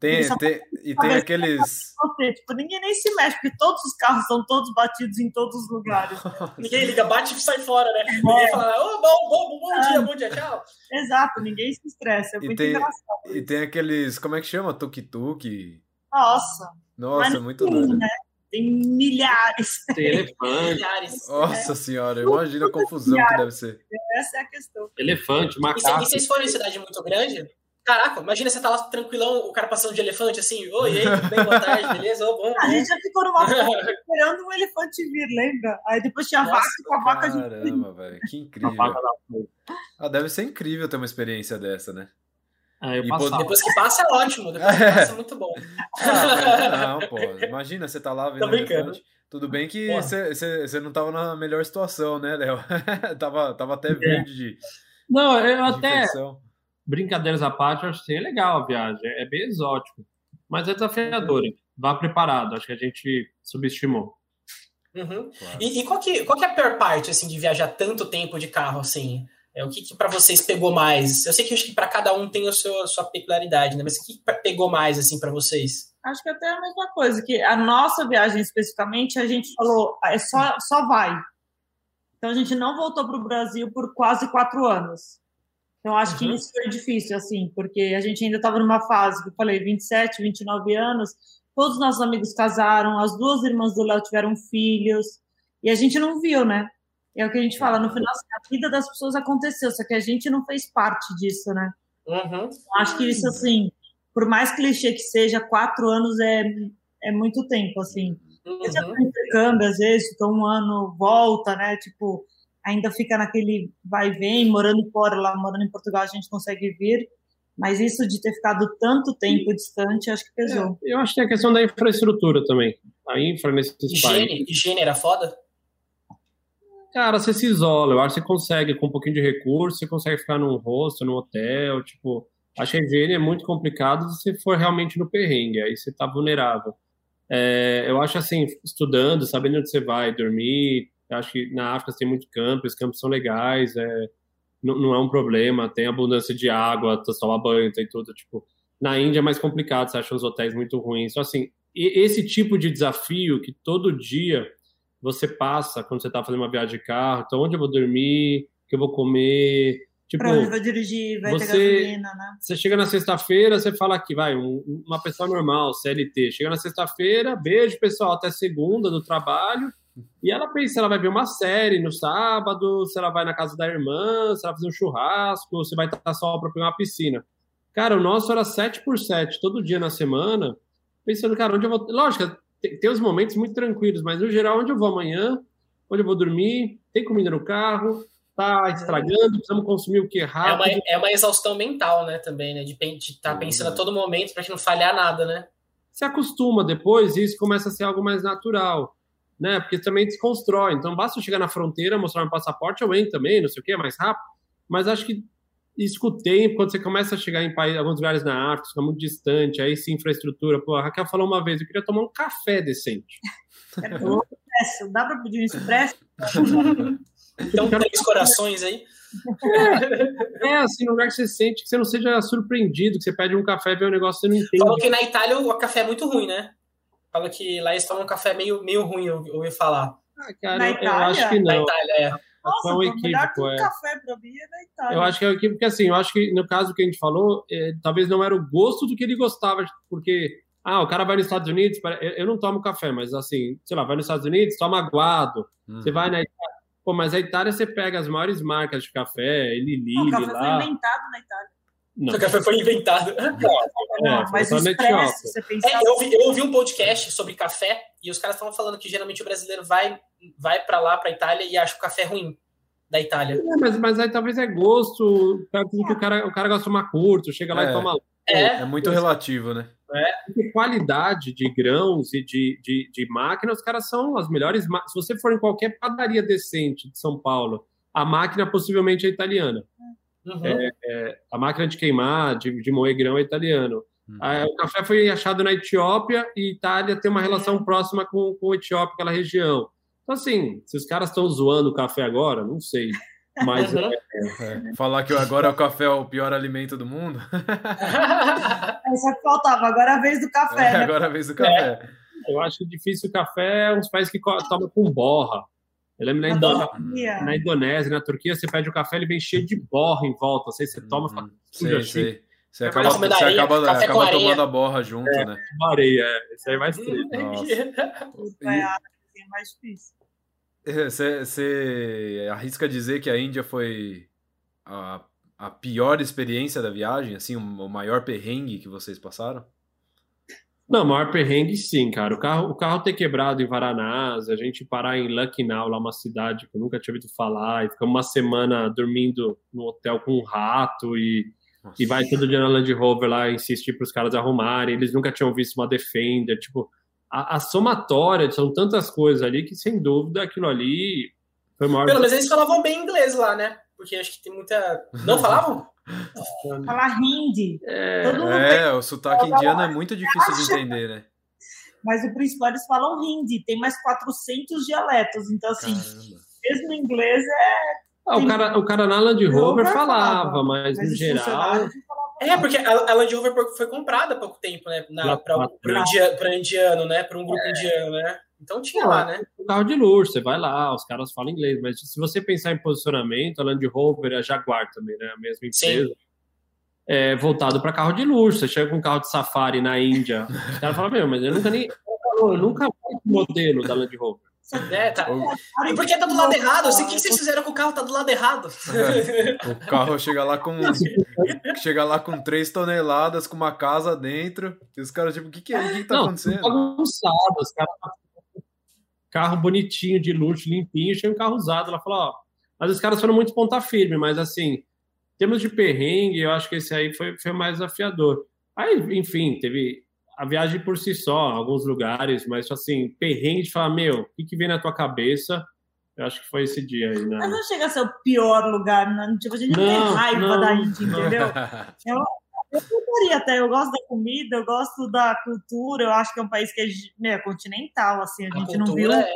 Tem, tem, e tem aqueles. Tipo, ninguém nem se mexe, porque todos os carros são todos batidos em todos os lugares. ninguém liga, bate e sai fora, né? É. Ninguém fala, oh, bom, bom, bom dia, bom dia, tchau. Exato, ninguém se estressa. É e muito tem, engraçado. E tem aqueles, como é que chama? Tuk-tuk. Nossa. Nossa, muito doido. Né? Tem milhares. Tem elefante. milhares. Nossa é. senhora, imagina a confusão milhares. que deve ser. Essa é a questão. Elefante, macaco. E, se, vocês forem em cidade muito grande, Caraca, imagina você tá lá tranquilão, o cara passando de elefante assim, oi, ei, tudo bem, boa tarde, beleza? Oh, bom, a gente já ficou numa esperando um elefante vir, lembra? Aí depois tinha a vaca com a vaca de. Caramba, velho, que incrível. Ah, deve ser incrível ter uma experiência dessa, né? Ah, depois que passa é ótimo, depois que passa é muito bom. Ah, não, pô, imagina, você tá lá vendo elefante. Tudo bem que você não tava na melhor situação, né, Léo? tava, tava até é. verde de. Não, eu até. Infecção. Brincadeiras à parte, eu acho que é legal a viagem, é bem exótico, mas é desafiadora. Vá preparado, acho que a gente subestimou. Uhum. Claro. E, e, qual, que, qual que é a pior parte assim, de viajar tanto tempo de carro assim? É, o que, que para vocês pegou mais? Eu sei que acho que para cada um tem a sua, a sua peculiaridade, né? Mas o que, que pegou mais assim para vocês? Acho que até a mesma coisa, que a nossa viagem especificamente, a gente falou, é só, só vai. Então a gente não voltou para o Brasil por quase quatro anos. Então acho uhum. que isso foi difícil, assim, porque a gente ainda estava numa fase, que eu falei, 27, 29 anos, todos os nossos amigos casaram, as duas irmãs do Léo tiveram filhos, e a gente não viu, né? É o que a gente fala, no final, a vida das pessoas aconteceu, só que a gente não fez parte disso, né? Uhum. Acho que isso, assim, por mais clichê que seja, quatro anos é, é muito tempo, assim. Uhum. Você intercâmbio, às vezes, fica um ano, volta, né? Tipo, ainda fica naquele vai e vem, morando fora, lá morando em Portugal, a gente consegue vir. Mas isso de ter ficado tanto tempo distante, acho que pesou. É, eu acho que tem a questão da infraestrutura também. A infra nesses higiene, países. Higiene era foda? Cara, você se isola. Eu acho que você consegue, com um pouquinho de recurso, você consegue ficar num rosto, num hotel. Tipo, acho que a higiene é muito complicado se for realmente no perrengue. Aí você tá vulnerável. É, eu acho assim, estudando, sabendo onde você vai dormir. Acho que na África tem muito campo, os campos são legais. É, não, não, é um problema. Tem abundância de água, você toma banho, tem tudo. Tipo, na Índia é mais complicado, você acha os hotéis muito ruins. Então, assim, esse tipo de desafio que todo dia você passa quando você está fazendo uma viagem de carro. Então, onde eu vou dormir, o que eu vou comer. Tipo, pra onde vai dirigir, vai você, ter gasolina, né? Você chega na sexta-feira, você fala aqui, vai, um, uma pessoa normal, CLT. Chega na sexta-feira, beijo, pessoal, até segunda do trabalho. E ela pensa se ela vai ver uma série no sábado, se ela vai na casa da irmã, se ela vai fazer um churrasco, se vai estar só para uma piscina. Cara, o nosso era 7 por 7 todo dia na semana, pensando, cara, onde eu vou. Lógico, tem, tem os momentos muito tranquilos, mas no geral, onde eu vou amanhã, onde eu vou dormir, tem comida no carro, tá estragando, precisamos consumir o que é rápido. É uma, é uma exaustão mental, né, também, né, de estar tá pensando a todo momento para que não falhar nada, né? Se acostuma depois e isso começa a ser algo mais natural, né, porque também desconstrói. Então, basta chegar na fronteira, mostrar meu passaporte, eu entro também, não sei o que, é mais rápido, mas acho que isso com o tempo, quando você começa a chegar em países, alguns lugares na África, fica muito distante, aí sim, infraestrutura. Pô, a Raquel falou uma vez, eu queria tomar um café decente. É um expresso, dá para pedir um expresso? então, três corações aí. É, é, assim, um lugar que você sente que você não seja surpreendido, que você pede um café e vê um negócio que você não entende. Falou que na Itália o café é muito ruim, né? Fala que lá eles tomam um café meio, meio ruim, eu ouvi falar. Ah, cara, na eu, eu acho que não. Na Itália, é. Nossa, é um equívoco, é. café pra mim é da Itália. Eu acho que é um equívoco, porque assim, eu acho que no caso que a gente falou, é, talvez não era o gosto do que ele gostava, porque, ah, o cara vai nos Estados Unidos, eu, eu não tomo café, mas assim, sei lá, vai nos Estados Unidos, toma aguado, uhum. você vai na Itália, pô, mas a Itália você pega as maiores marcas de café, ele Lili, O café lá. foi inventado na Itália. Não. O café foi inventado. Não, é, mas expresso, você pensa... É, eu, ouvi, eu ouvi um podcast sobre café e os caras estavam falando que geralmente o brasileiro vai, vai para lá, para Itália, e acha o café ruim da Itália. É, mas, mas aí talvez é gosto, que o cara, o cara gosta de tomar curto, chega lá é, e toma. É, é muito relativo, né? É. qualidade de grãos e de, de, de máquina, os caras são as melhores. Se você for em qualquer padaria decente de São Paulo, a máquina possivelmente é italiana. Uhum. É, é, a máquina de queimar, de, de moer grão é italiano. Uhum. Ah, o café foi achado na Etiópia e Itália tem uma relação é. próxima com, com a Etiópia, aquela região. Então, assim, se os caras estão zoando o café agora, não sei. Mas uhum. é, é, falar que agora o café é o pior alimento do mundo. Só que faltava, agora é a vez do café. É, né? Agora a vez do café. Eu acho difícil o café é uns países que tomam com borra. Eu lembro na, Indonésia, na Indonésia, na Turquia, você pede o café, ele vem cheio de borra em volta. Sei, você toma, uhum. sei, assim. sei. Você acaba, você areia, acaba, acaba tomando a borra junto, é, né? Areia, é. Isso aí é mais triste. É mais difícil. Você, você arrisca dizer que a Índia foi a, a pior experiência da viagem, assim, o maior perrengue que vocês passaram? Não, maior perrengue sim, cara. O carro, o carro ter quebrado em Varanasi, a gente parar em Lucknow, lá uma cidade que eu nunca tinha ouvido falar, e ficamos uma semana dormindo no hotel com um rato e, e vai todo dia na Land Rover lá insistir para os caras arrumarem. Eles nunca tinham visto uma Defender. Tipo, a, a, somatória são tantas coisas ali que, sem dúvida, aquilo ali foi maior. Pelo menos eles falavam bem inglês lá, né? Porque acho que tem muita. Não falavam? Falar hindi. É, é o sotaque indiano é muito difícil de entender, né? Mas o principal, eles falam hindi, tem mais 400 dialetos, então assim, Caramba. mesmo em inglês é... Ah, o, cara, o cara na Land Rover falava, falava, mas, mas no geral... É, porque a, Land Rover foi comprada há pouco tempo, né? Para o indiano, indiano, né? Para um grupo é. indiano, né? Então tinha lá, né? O carro de luxo, você vai lá, os caras falam inglês, mas se você pensar em posicionamento, a Land Rover e a Jaguar também, né? A mesma empresa. Sim. É, voltado para carro de luxo. Você chega com um carro de safari na Índia, os caras falam, meu, mas eu nunca nem. Eu nunca vi o modelo da Land Rover. É, tá. E por que tá do lado errado? O que vocês fizeram com o carro? Tá do lado errado. o carro chega lá com chega lá com 3 toneladas, com uma casa dentro. E os caras, tipo, o que, que é? O que, que tá Não, acontecendo? Bagunçado, os caras carro bonitinho, de luxo, limpinho, chega um carro usado. Ela falou, ó, mas os caras foram muito ponta firme, mas assim, temos de perrengue, eu acho que esse aí foi, foi mais desafiador. Aí, enfim, teve a viagem por si só, alguns lugares, mas assim, perrengue de falar, meu, o que, que vem na tua cabeça? Eu acho que foi esse dia aí. Né? Mas não chega a ser o pior lugar, não, tipo, a gente não, não tem raiva não. da Índia, entendeu? eu, eu gostaria até, eu gosto da comida, eu gosto da cultura, eu acho que é um país que é, né, é continental, assim, a, a gente não viu. É...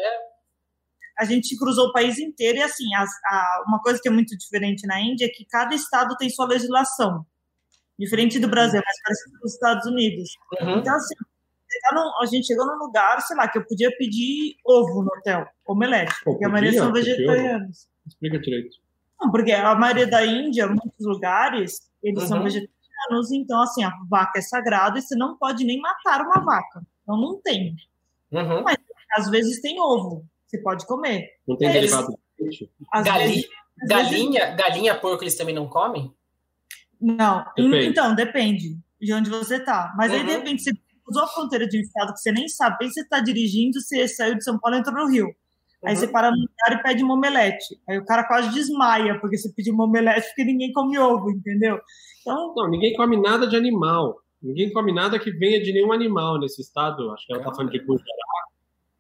A gente cruzou o país inteiro e, assim, a, a, uma coisa que é muito diferente na Índia é que cada estado tem sua legislação. Diferente do Brasil, é mais parecido com os Estados Unidos. Uhum. Então, assim, a gente chegou num lugar, sei lá, que eu podia pedir ovo no hotel, omelete, porque a maioria são vegetarianos. Explica direito. Não, porque a maioria da Índia, muitos lugares, eles uhum. são vegetarianos anos, então assim, a vaca é sagrada e você não pode nem matar uma vaca. Então não tem. Uhum. Mas às vezes tem ovo, você pode comer. Não tem é, derivado de Galinha, galinha, vezes... galinha, porco, eles também não comem? Não, depende. então, depende de onde você tá. Mas uhum. aí, de repente, você cruzou a fronteira de um estado que você nem sabe, aí você está dirigindo, você saiu de São Paulo e entrou no Rio. Aí uhum. você para no lugar e pede uma omelete. Aí o cara quase desmaia, porque você pediu uma omelete porque ninguém come ovo, entendeu? Então... Não, ninguém come nada de animal. Ninguém come nada que venha de nenhum animal nesse estado. Acho que ela está falando de Gujarat.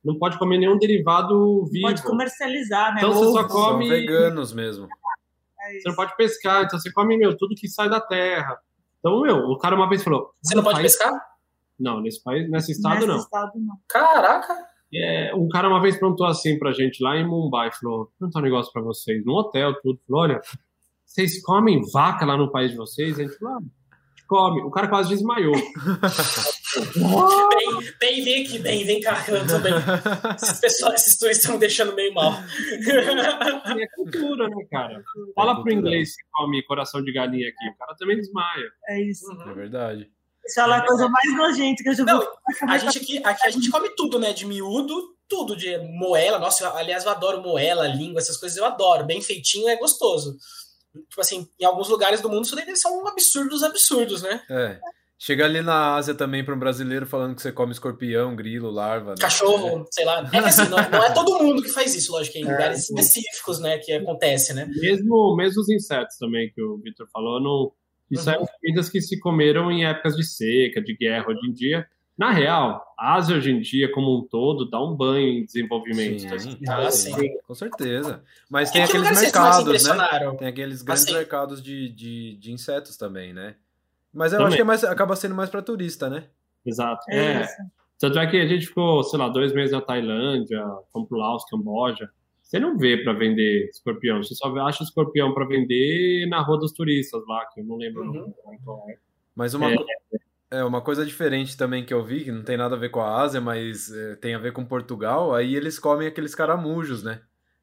Não pode comer nenhum derivado vivo. Pode comercializar, né? Então você só come. São veganos mesmo. É você não pode pescar, então você come, meu, tudo que sai da terra. Então, meu, o cara uma vez falou. Você não pode país... pescar? Não, nesse país, nesse estado nesse não. Estado, não. Caraca! É, um cara uma vez perguntou assim pra gente lá em Mumbai, falou, perguntar um negócio pra vocês, no hotel, tudo, falou, olha, vocês comem vaca lá no país de vocês? A gente falou, ah, come. O cara quase desmaiou. bem, bem, vem aqui, bem, vem cá, eu também. Esses pessoas, esses dois estão me deixando meio mal. É cultura, né, cara? Fala é pro inglês que come coração de galinha aqui, o cara também desmaia. É isso. É verdade. Isso é a coisa mais nojenta que eu já vi. A gente aqui, aqui a gente come tudo, né? De miúdo, tudo, de moela. Nossa, eu, aliás, eu adoro moela, língua, essas coisas eu adoro. Bem feitinho é gostoso tipo assim, em alguns lugares do mundo isso daí deve ser um absurdo dos absurdos, né? É. Chega ali na Ásia também para um brasileiro falando que você come escorpião, grilo, larva. Né? Cachorro, é. sei lá. É que assim, não, não, é todo mundo que faz isso, lógico, em é, lugares específicos, né, que acontece, né? Mesmo, mesmo os insetos também, que o Victor falou, não, isso uhum. é comidas que se comeram em épocas de seca, de guerra hoje em dia. Na real, a Ásia hoje em dia, como um todo, dá um banho em desenvolvimento. Sim, ah, sim. com certeza. Mas tem aqueles mercados, né? Tem aqueles grandes assim. mercados de, de, de, insetos também, né? Mas eu também. acho que é mais, acaba sendo mais para turista, né? Exato. É. é. Tanto é que a gente ficou, sei lá, dois meses na Tailândia, fomos pro Laos, Camboja. Você não vê para vender escorpião, você só acha escorpião para vender na rua dos turistas lá, que eu não lembro uhum. qual é. Mas uma, é, é, uma coisa diferente também que eu vi, que não tem nada a ver com a Ásia, mas é, tem a ver com Portugal, aí eles comem aqueles caramujos, né?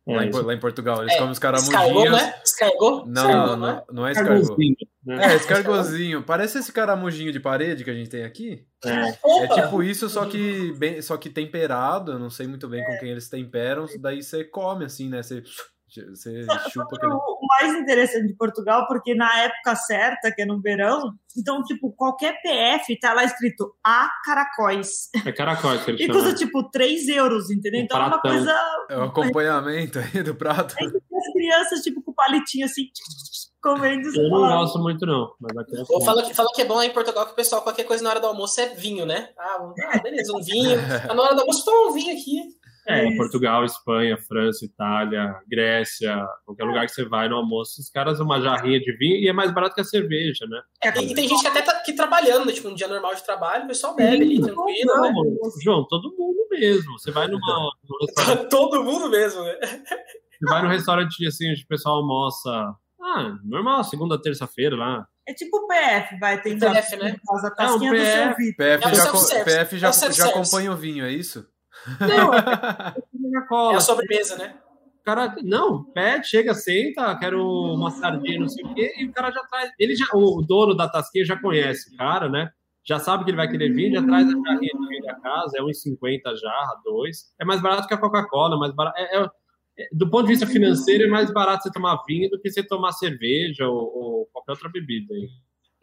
É, lá, em, lá, em, Portugal. Eles é, comem os caramuginhos. né? Escargot? Não, não, não, não é escargot. Né? É, escargozinho. Parece esse caramujinho de parede que a gente tem aqui. É, é tipo isso, só que, bem, só que temperado. Eu não sei muito bem com quem eles temperam. Daí você come assim, né? Você você chupa aquele... O mais interessante de Portugal, porque na época certa, que é no verão, então, tipo, qualquer PF tá lá escrito A caracóis. É caracóis que ele E custa, tipo, 3 euros, entendeu? Então pratão. é uma coisa... É o acompanhamento aí do prato. Aí as crianças, tipo, com palitinho assim, comendo. Eu não gosto muito, não. Mas aqui é fala, que, fala que é bom lá em Portugal que o pessoal, qualquer coisa na hora do almoço é vinho, né? Ah, ah beleza, um vinho. na hora do almoço, toma um vinho aqui. É, Portugal, Espanha, França, Itália, Grécia, qualquer lugar que você vai no almoço, os caras uma jarrinha de vinho e é mais barato que a cerveja, né? É, e tem gente que até tá aqui trabalhando, tipo, um dia normal de trabalho, o pessoal bebe ali, tranquilo, não, né? João, todo mundo mesmo. Você vai numa. todo mundo mesmo, né? Você vai no restaurante assim, onde o pessoal almoça. Ah, normal, segunda, terça-feira lá. É tipo PF, vai, tem PF, né? Casa, a é, um PF, PF, é já, PF já, já acompanha o vinho, é isso? Não, é, cola. é a sobremesa, né? O cara, não, pede, chega, senta, quero uma sardinha, não sei o quê, e o cara já traz. Ele já, o dono da tasquinha já conhece o cara, né? Já sabe que ele vai querer vir, já traz a jarrinha de vinho da casa, é 1,50 jarra, 2. É mais barato que a Coca-Cola, mais barato. É, é, é, do ponto de vista financeiro, é mais barato você tomar vinho do que você tomar cerveja ou, ou qualquer outra bebida. Aí.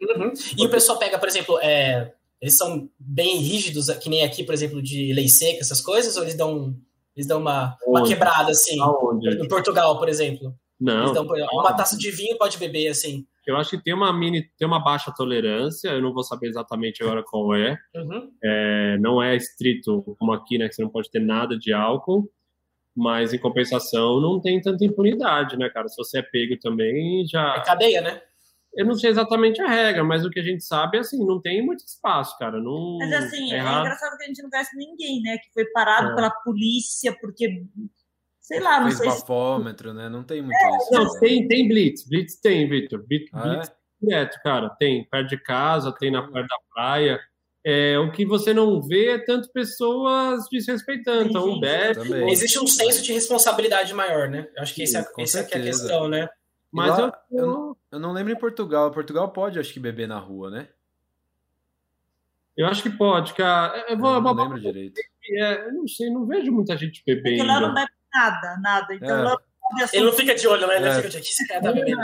Uhum. E o pessoal pega, por exemplo, é, eles são bem rígidos, que nem aqui, por exemplo, de lei seca, essas coisas, ou eles dão, eles dão uma, uma quebrada, assim? Aonde? Em Portugal, por exemplo. Não. Dão, uma taça de vinho pode beber, assim. Eu acho que tem uma mini, tem uma baixa tolerância, eu não vou saber exatamente agora qual é. Uhum. é não é estrito como aqui, né, que você não pode ter nada de álcool, mas em compensação não tem tanta impunidade, né, cara? Se você é pego também, já... É cadeia, né? Eu não sei exatamente a regra, mas o que a gente sabe é assim, não tem muito espaço, cara. Não, mas assim, é, é engraçado que a gente não conhece ninguém, né? Que foi parado é. pela polícia porque, sei lá, não Fez sei bafômetro, se... né? Não tem muito é, isso. Não, né? tem, tem blitz. Blitz tem, Victor. Blitz, ah, blitz é? direto, cara. Tem perto de casa, tem na perto da praia. É, o que você não vê é tanto pessoas desrespeitando. Então, bebe. Existe um senso de responsabilidade maior, né? Eu acho que essa, essa é a questão, né? Mas eu, eu, eu, não lembro em Portugal. Portugal pode, acho que, beber na rua, né? Eu acho que pode, cara. Eu, vou, eu não lembro direito. É, eu não sei, não vejo muita gente bebendo. Porque lá não bebe nada, nada. Então é. lá ele não fica de olho, né? Ele é. fica de aqui, esse cara tá bebendo.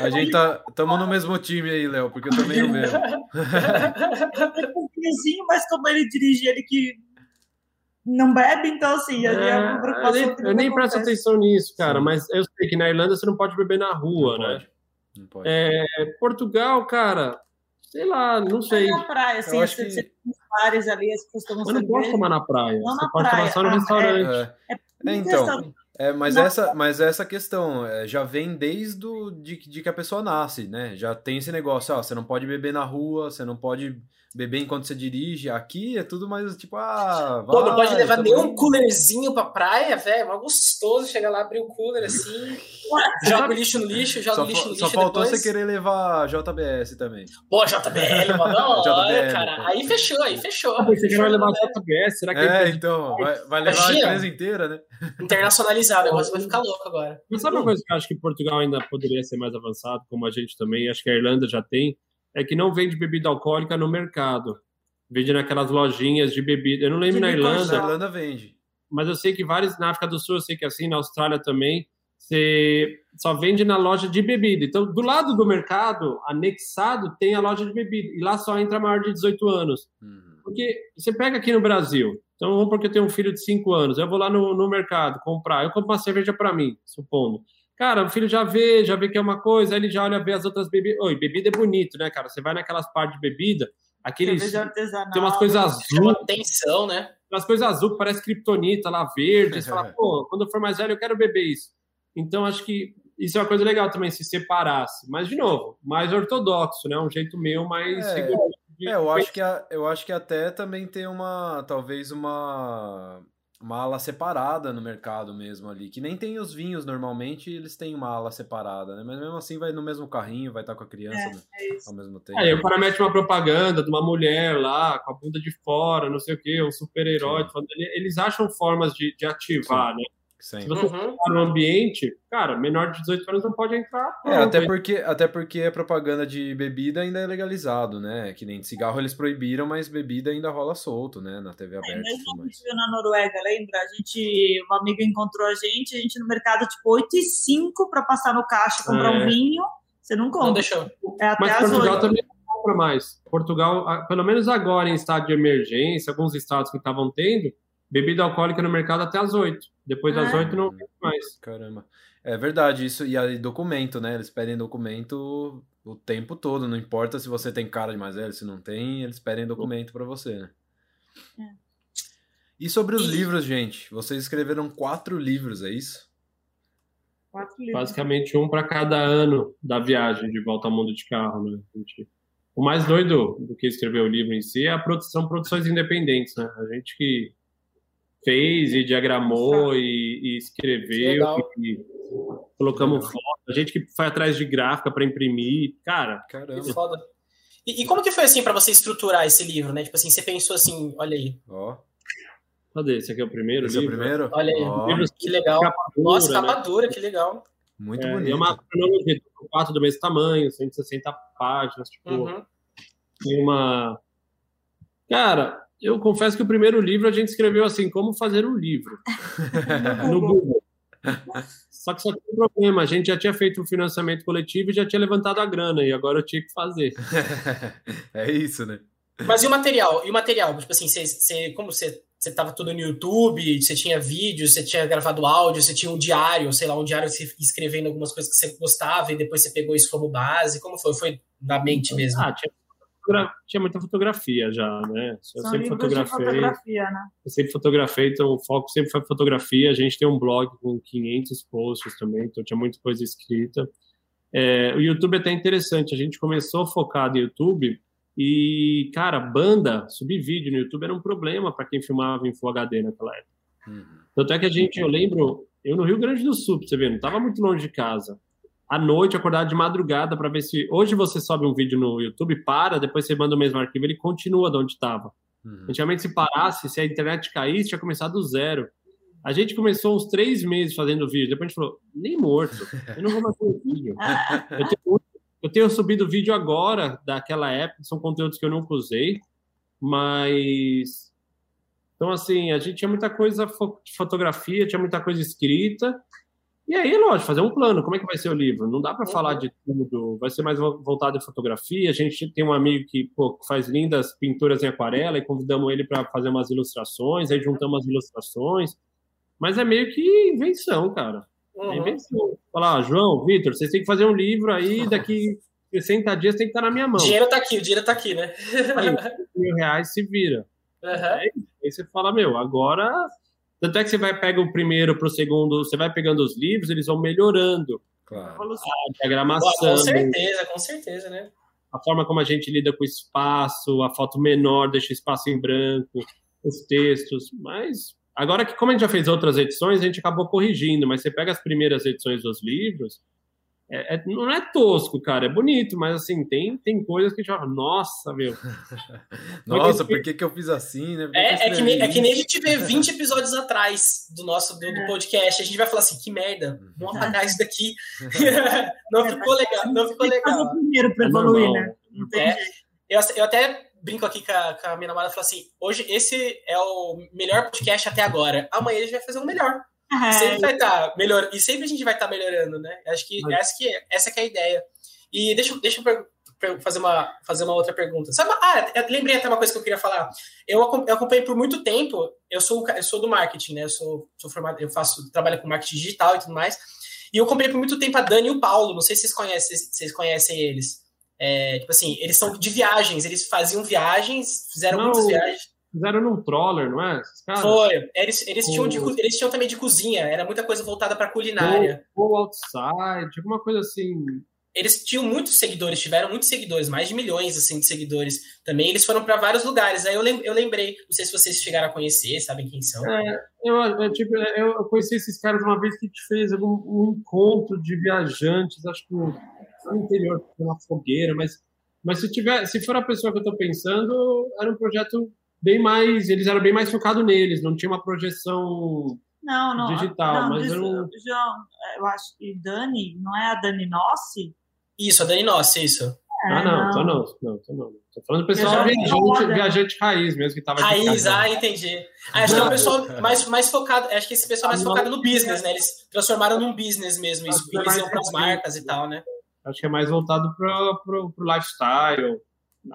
A gente tá. Tamo no mesmo time aí, Léo, porque eu também não bebo. um mas como ele dirige, ele que não bebe, então assim, é, é uma preocupação. Eu nem, eu nem presto atenção nisso, cara, Sim. mas eu sei que na Irlanda você não pode beber na rua, não né? Pode. Não pode. É, Portugal, cara, sei lá, não sei. É na praia, assim, você, que... você bares ali, as pessoas tomam Mas não pode tomar na praia. Não você na pode praia. tomar só no ah, restaurante. É, é, é então. É, mas, essa, mas essa questão é, já vem desde do, de, de que a pessoa nasce, né? Já tem esse negócio, ó, você não pode beber na rua, você não pode beber enquanto você dirige. Aqui é tudo mais tipo, ah, vai, Pô, não pode levar nenhum coolerzinho pra praia, velho. É gostoso chegar lá, abrir o cooler assim, joga o lixo no lixo, joga o lixo no lixo. Só faltou depois. você querer levar JBS também. Pô, JBL, mano, olha, cara. Aí fechou, aí fechou. Ah, você quer levar JBS? Será que é? então, vai, vai levar Imagina, a empresa inteira, né? Internacionalizado, o negócio vai ficar louco agora. Mas sabe uma coisa que eu acho que Portugal ainda poderia ser mais avançado, como a gente também, acho que a Irlanda já tem, é que não vende bebida alcoólica no mercado. Vende naquelas lojinhas de bebida. Eu não lembro na Irlanda. Na Irlanda vende. Mas eu sei que vários, na África do Sul, eu sei que assim, na Austrália também, você só vende na loja de bebida. Então, do lado do mercado, anexado, tem a loja de bebida. E lá só entra maior de 18 anos. Uhum. Porque você pega aqui no Brasil, então vamos porque eu tenho um filho de 5 anos, eu vou lá no, no mercado comprar, eu compro uma cerveja para mim, supondo. Cara, o filho já vê, já vê que é uma coisa, aí ele já olha, vê as outras bebidas. Oi, bebida é bonito, né, cara? Você vai naquelas partes de bebida, aqueles. Tem umas coisas azul. atenção, né? Umas coisas azul que parece kriptonita lá, verde. Você fala, pô, quando eu for mais velho, eu quero beber isso. Então, acho que isso é uma coisa legal também, se separasse. Mas, de novo, mais ortodoxo, né? Um jeito meu mais é, seguro. É, eu acho, que a, eu acho que até também tem uma, talvez uma uma ala separada no mercado mesmo ali, que nem tem os vinhos normalmente, eles têm uma ala separada, né? Mas mesmo assim vai no mesmo carrinho, vai estar com a criança é, né? é ao mesmo tempo. Aí o cara mete uma propaganda de uma mulher lá, com a bunda de fora, não sei o que, um super-herói, eles acham formas de, de ativar, Sim. né? Sim. Se você uhum. no ambiente, cara, menor de 18 anos não pode entrar. É, até porque, até porque a propaganda de bebida ainda é legalizado, né? Que nem de cigarro eles proibiram, mas bebida ainda rola solto, né? Na TV é, aberta. É, mesmo a gente viu na Noruega, lembra? A gente, uma amiga encontrou a gente, a gente no mercado, tipo, 8 e 5 para passar no caixa, comprar é. um vinho. Você não compra. Não deixou. É até mas Portugal 8. também não compra mais. Portugal, pelo menos agora em estado de emergência, alguns estados que estavam tendo, bebida alcoólica no mercado até as 8. Depois das oito não tem mais. Caramba. É verdade, isso. E aí, documento, né? Eles pedem documento o tempo todo. Não importa se você tem cara de mais velho, se não tem, eles pedem documento para você, né? É. E sobre os e... livros, gente? Vocês escreveram quatro livros, é isso? Quatro livros. Basicamente um para cada ano da viagem de volta ao mundo de carro, né? Gente... O mais doido do que escrever o livro em si é a produção, produções independentes, né? A gente que fez e diagramou e, e escreveu e, colocamos foto. A gente que foi atrás de gráfica para imprimir, cara. Caramba. Que foda. E, e, como que foi assim para você estruturar esse livro, né? Tipo assim, você pensou assim, olha aí. Ó. Cadê? Esse aqui é o primeiro esse livro? É o primeiro? Olha aí. Oh. Que legal. Capa Nossa, capa né? dura, que legal. Muito é, bonito. É uma cronologia, quatro do mesmo tamanho, 160 páginas, tipo. Uhum. Tem uma. Cara, eu confesso que o primeiro livro a gente escreveu assim, como fazer um livro, no Google. Só que só tem um problema, a gente já tinha feito o um financiamento coletivo e já tinha levantado a grana, e agora eu tinha que fazer. é isso, né? Mas e o material? E o material? Tipo assim, você, você, como você, você tava tudo no YouTube, você tinha vídeo, você tinha gravado áudio, você tinha um diário, sei lá, um diário você escrevendo algumas coisas que você gostava e depois você pegou isso como base, como foi? Foi na mente mesmo? Ah, tinha tinha muita fotografia já, né? Eu São sempre fotografei. Fotografia, né? Eu sempre fotografei, então o foco sempre foi fotografia. A gente tem um blog com 500 posts também, então tinha muita coisa escrita. É, o YouTube é até interessante, a gente começou focado em YouTube e, cara, banda, subir vídeo no YouTube era um problema para quem filmava em Full HD naquela época. Uhum. Tanto é que a gente, eu lembro, eu no Rio Grande do Sul, pra você ver, não estava muito longe de casa à noite, acordar de madrugada para ver se. Hoje você sobe um vídeo no YouTube, para, depois você manda o mesmo arquivo, ele continua de onde estava. Uhum. Antigamente, se parasse, se a internet caísse, tinha começado do zero. A gente começou uns três meses fazendo vídeo, depois a gente falou, nem morto, eu não vou mais fazer vídeo. Eu tenho, eu tenho subido vídeo agora, daquela época, são conteúdos que eu nunca usei, mas. Então, assim, a gente tinha muita coisa de fotografia, tinha muita coisa escrita, e aí, lógico, fazer um plano. Como é que vai ser o livro? Não dá para uhum. falar de tudo. Vai ser mais voltado em fotografia. A gente tem um amigo que pô, faz lindas pinturas em aquarela e convidamos ele para fazer umas ilustrações. Aí juntamos as ilustrações. Mas é meio que invenção, cara. É uhum. Invenção. Falar, ah, João, Vitor, vocês têm que fazer um livro aí daqui 60 dias tem que estar na minha mão. O dinheiro tá aqui, o dinheiro tá aqui, né? Aí, mil reais se vira. Uhum. Aí, aí você fala, meu, agora tanto é que você vai pegar o primeiro para o segundo, você vai pegando os livros, eles vão melhorando. Claro. A diagramação. Com certeza, com certeza, né? A forma como a gente lida com o espaço, a foto menor, deixa espaço em branco, os textos. Mas agora que, como a gente já fez outras edições, a gente acabou corrigindo, mas você pega as primeiras edições dos livros, é, é, não é tosco, cara, é bonito, mas assim, tem, tem coisas que a gente fala, nossa, meu. nossa, por que, que eu fiz assim, né? É, é, que nem, é que nem a gente vê 20 episódios atrás do nosso do, do, podcast, a gente vai falar assim, que merda, vamos apagar isso daqui. não ficou legal, não ficou legal. o primeiro para evoluir, né? É, eu, eu até brinco aqui com a, com a minha namorada e falo assim: hoje esse é o melhor podcast até agora. Amanhã a gente vai fazer um melhor. Sempre vai estar tá melhor e sempre a gente vai estar tá melhorando, né? Acho que essa que é, essa que é a ideia. E deixa, deixa eu fazer uma, fazer uma outra pergunta. Sabe, ah, lembrei até uma coisa que eu queria falar. Eu, eu acompanhei por muito tempo, eu sou, eu sou do marketing, né? Eu sou, sou formado, eu faço, trabalho com marketing digital e tudo mais. E eu acompanhei por muito tempo a Dani e o Paulo, não sei se vocês conhecem, vocês conhecem eles. É, tipo assim, eles são de viagens, eles faziam viagens, fizeram não, muitas viagens. Fizeram num troller, não é? Foi. Eles, eles, tinham de, eles tinham também de cozinha, era muita coisa voltada para culinária. Ou outside, alguma coisa assim. Eles tinham muitos seguidores, tiveram muitos seguidores, mais de milhões assim, de seguidores. Também eles foram para vários lugares. Aí eu, eu lembrei, não sei se vocês chegaram a conhecer, sabem quem são. É, eu, eu, tipo, eu conheci esses caras uma vez que a gente fez algum, um encontro de viajantes, acho que no, no interior, uma fogueira, mas, mas se, tiver, se for a pessoa que eu estou pensando, era um projeto bem mais, eles eram bem mais focados neles, não tinha uma projeção. Não, não. Digital, não, mas diz- eu não. João, eu acho que Dani, não é a Dani Nossi? Isso, a Dani Nossi, isso. Ah, É, não, tô não, não, tô não. Tô falando do pessoal viajante, viajante raiz mesmo, que tava. Raiz, ah, entendi. Ah, acho que é um pessoal mais, mais focado, acho que esse pessoal é mais focado no business, né? Eles transformaram num business mesmo, isso, Acho que é eles mais iam pras marcas e tal, né? Acho que é mais voltado pro, pro, pro lifestyle.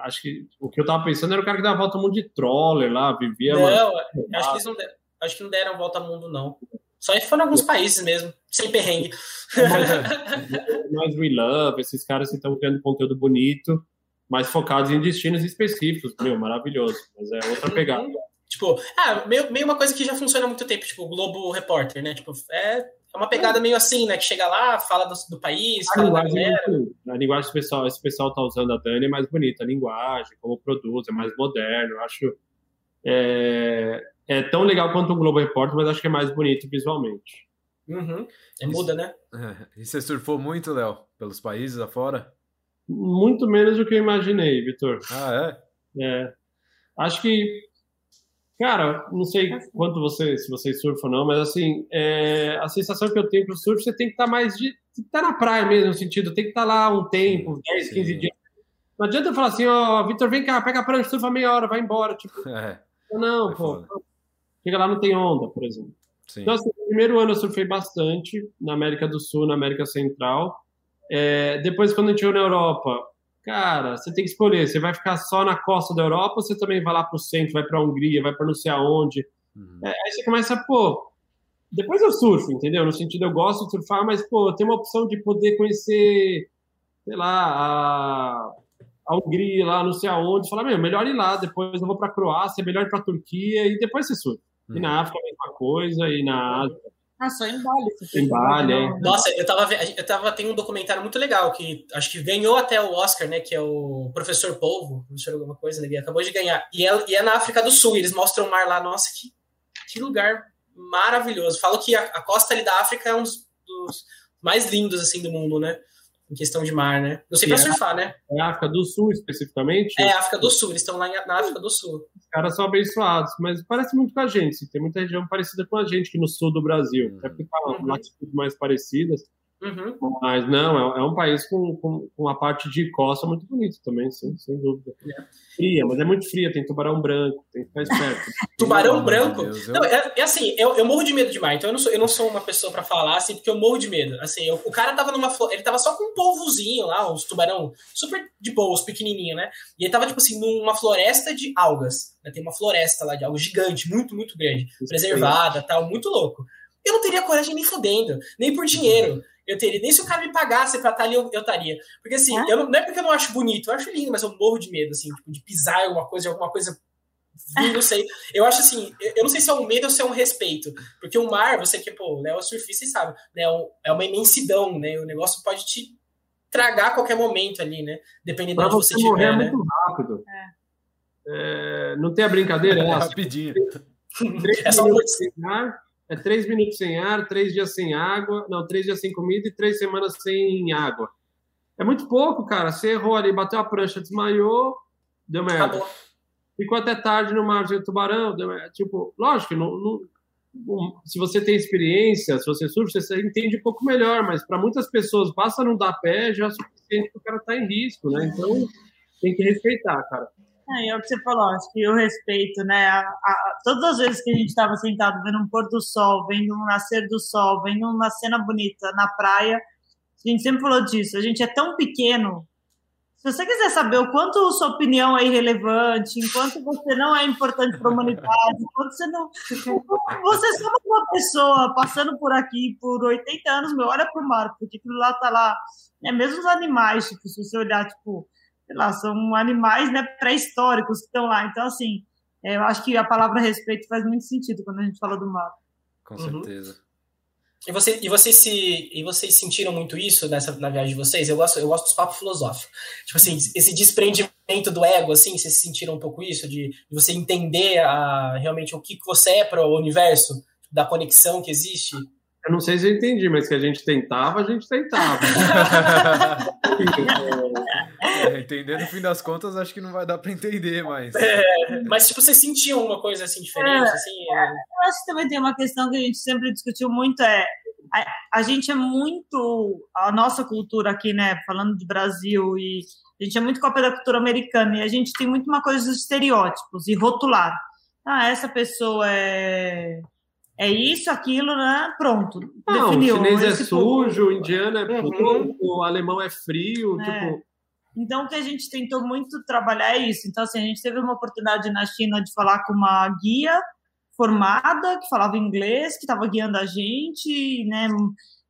Acho que o que eu tava pensando era o cara que dava volta ao mundo de troller lá, vivia. Não, acho que não deram, acho que não deram volta ao mundo, não. Só se for em alguns países mesmo, sem perrengue. mais We Love, esses caras que estão criando conteúdo bonito, mas focados em destinos específicos. Meu, maravilhoso. Mas é outra pegada. Tipo, ah, meio, meio uma coisa que já funciona há muito tempo, tipo, o Globo Repórter, né? Tipo, é, é uma pegada meio assim, né? Que chega lá, fala do, do país, A fala da linguagem, é muito- a linguagem que esse pessoal, esse pessoal tá usando a Dani é mais bonita, a linguagem, como produz, é mais moderno. Eu acho é, é tão legal quanto o Globo Repórter, mas acho que é mais bonito visualmente. Uhum. É, muda, né? E você surfou muito, Léo, pelos países afora? Muito menos do que eu imaginei, Vitor. Ah, é? É. Acho que, cara, não sei quanto você, se você surfa ou não, mas assim, é, a sensação que eu tenho pro surf, você tem que estar mais de. Estar na praia mesmo, no sentido, tem que estar lá um tempo, 10, 15 sim. dias. Não adianta eu falar assim, ó, Vitor, vem cá, pega a prancha, surfa meia hora, vai embora. Tipo, É, não, É pô. foda. Chega lá, não tem onda, por exemplo. sim. Então, assim, no primeiro ano eu surfei bastante na América do Sul, na América Central. É, depois, quando a gente na Europa, cara, você tem que escolher. Você vai ficar só na costa da Europa ou você também vai lá para o centro, vai para a Hungria, vai para não sei aonde. Uhum. É, aí você começa, pô. Depois eu surfo, entendeu? No sentido, eu gosto de surfar, mas, pô, tem uma opção de poder conhecer, sei lá, a, a Hungria, lá, não sei aonde. Falar, meu, melhor ir lá, depois eu vou para a Croácia, melhor ir para a Turquia, e depois você surfa. E Uhum. na África, a mesma coisa, e na Ásia. Ah, só em Bali. você Em fez Bali, não. é. Nossa, eu tava, eu tava tem um documentário muito legal que acho que ganhou até o Oscar, né? Que é o Professor Polvo, professor alguma coisa, né? Ele acabou de ganhar. E é, e é na África do Sul, eles mostram o mar lá. Nossa, que, que lugar maravilhoso. Falam que a, a costa ali da África é um dos, dos mais lindos, assim, do mundo, né? Em questão de mar, né? Não sei pra é- surfar, né? É a África do Sul, especificamente. É África do Sul, eles estão lá na África do Sul. Os caras são abençoados, mas parece muito com a gente. assim, Tem muita região parecida com a gente aqui no sul do Brasil. Uhum. Até porque tá Uhum. latitudes mais parecidas. Uhum. Mas não, é, é um país com, com, com uma parte de costa muito bonito também, sim, sem dúvida. Fria, mas é muito fria, tem tubarão branco, tem que ficar esperto. Tubarão de branco? Deus, eu- Não, é, é assim, eu, eu morro de medo de mar, então eu não sou, eu não sou uma pessoa pra falar assim, porque eu morro de medo. Assim, eu- o cara tava numa ele tava só com um polvozinho lá, uns tubarão super de boa, os pequenininhos, né? E ele tava tipo assim numa floresta de algas. né? Tem uma floresta lá de algas gigante, muito, muito grande, preservada, tal, muito louco. Eu não teria coragem nem fodendo, nem por dinheiro. Eu teria, nem se o cara me pagasse pra estar ali, eu eu estaria. Porque assim, É? eu não, não é porque eu não acho bonito, eu acho lindo, mas eu morro de medo, assim, tipo, de pisar em alguma coisa, alguma coisa não sei. Eu acho assim, eu não sei se é um medo ou se é um respeito. Porque o mar, você que, pô, o Léo é surfista sabe, né? é É uma imensidão, né? O negócio pode te tragar a qualquer momento ali, né? Dependendo Pra de onde você morrer é estiver, né? muito rápido. É, não tem a brincadeira, é assim, Rapidinho. É só um é três minutos sem ar, três dias sem água, não, três dias sem comida e três semanas sem água. É muito pouco, cara. Você errou ali, bateu a prancha, desmaiou, deu merda. Acabou. ficou até tarde no mar de tubarão. deu- é, Tipo, lógico, não, não- se você tem experiência, se você surfa, você entende um pouco melhor, mas para muitas pessoas, basta não dar pé já é suficiente para o cara estar em risco, né? Então, tem que respeitar, cara. É, é o que você falou, acho que eu respeito, né? A, a- todas as vezes que a gente estava sentado vendo um pôr do sol, vendo um nascer do sol, vendo uma cena bonita na praia, a gente sempre falou disso. A gente é tão pequeno. Se você quiser saber o quanto sua opinião é irrelevante, enquanto você não é importante para a humanidade, enquanto você não. Você é só uma pessoa passando por aqui por 80 anos, meu, olha para o mar, porque aquilo lá tá lá. É mesmo os animais, tipo, se você olhar, tipo, sei lá, são animais né, pré-históricos que estão lá. Então, assim, é, eu acho que a palavra respeito faz muito sentido quando a gente fala do mar. Com Uhum. certeza. E, você, e, vocês se, e vocês sentiram muito isso nessa, na viagem de vocês? Eu gosto, eu gosto dos papos filosóficos. Tipo assim, esse desprendimento do ego, assim, vocês sentiram um pouco isso? De, de você entender a, realmente o que, que você é para o universo? Da conexão que existe? Eu não sei se eu entendi, mas que a gente tentava, a gente tentava. É, entender no fim das contas, acho que não vai dar para entender, mas. É, mas, tipo, você sentia uma coisa assim diferente? É, assim, é... Eu acho que também tem uma questão que a gente sempre discutiu muito: é a, a, gente é muito. A nossa cultura aqui, né, falando de Brasil, e a gente é muito cópia da cultura americana, e a gente tem muito uma coisa dos estereótipos e rotular. Ah, essa pessoa é é isso, aquilo, né? Pronto. Não, definiu. o chinês é sujo, o indiano é uhum. o alemão é frio, é. tipo. Então, o que a gente tentou muito trabalhar é isso. Então, assim, a gente teve uma oportunidade na China de falar com uma guia formada, que falava inglês, que estava guiando a gente, né?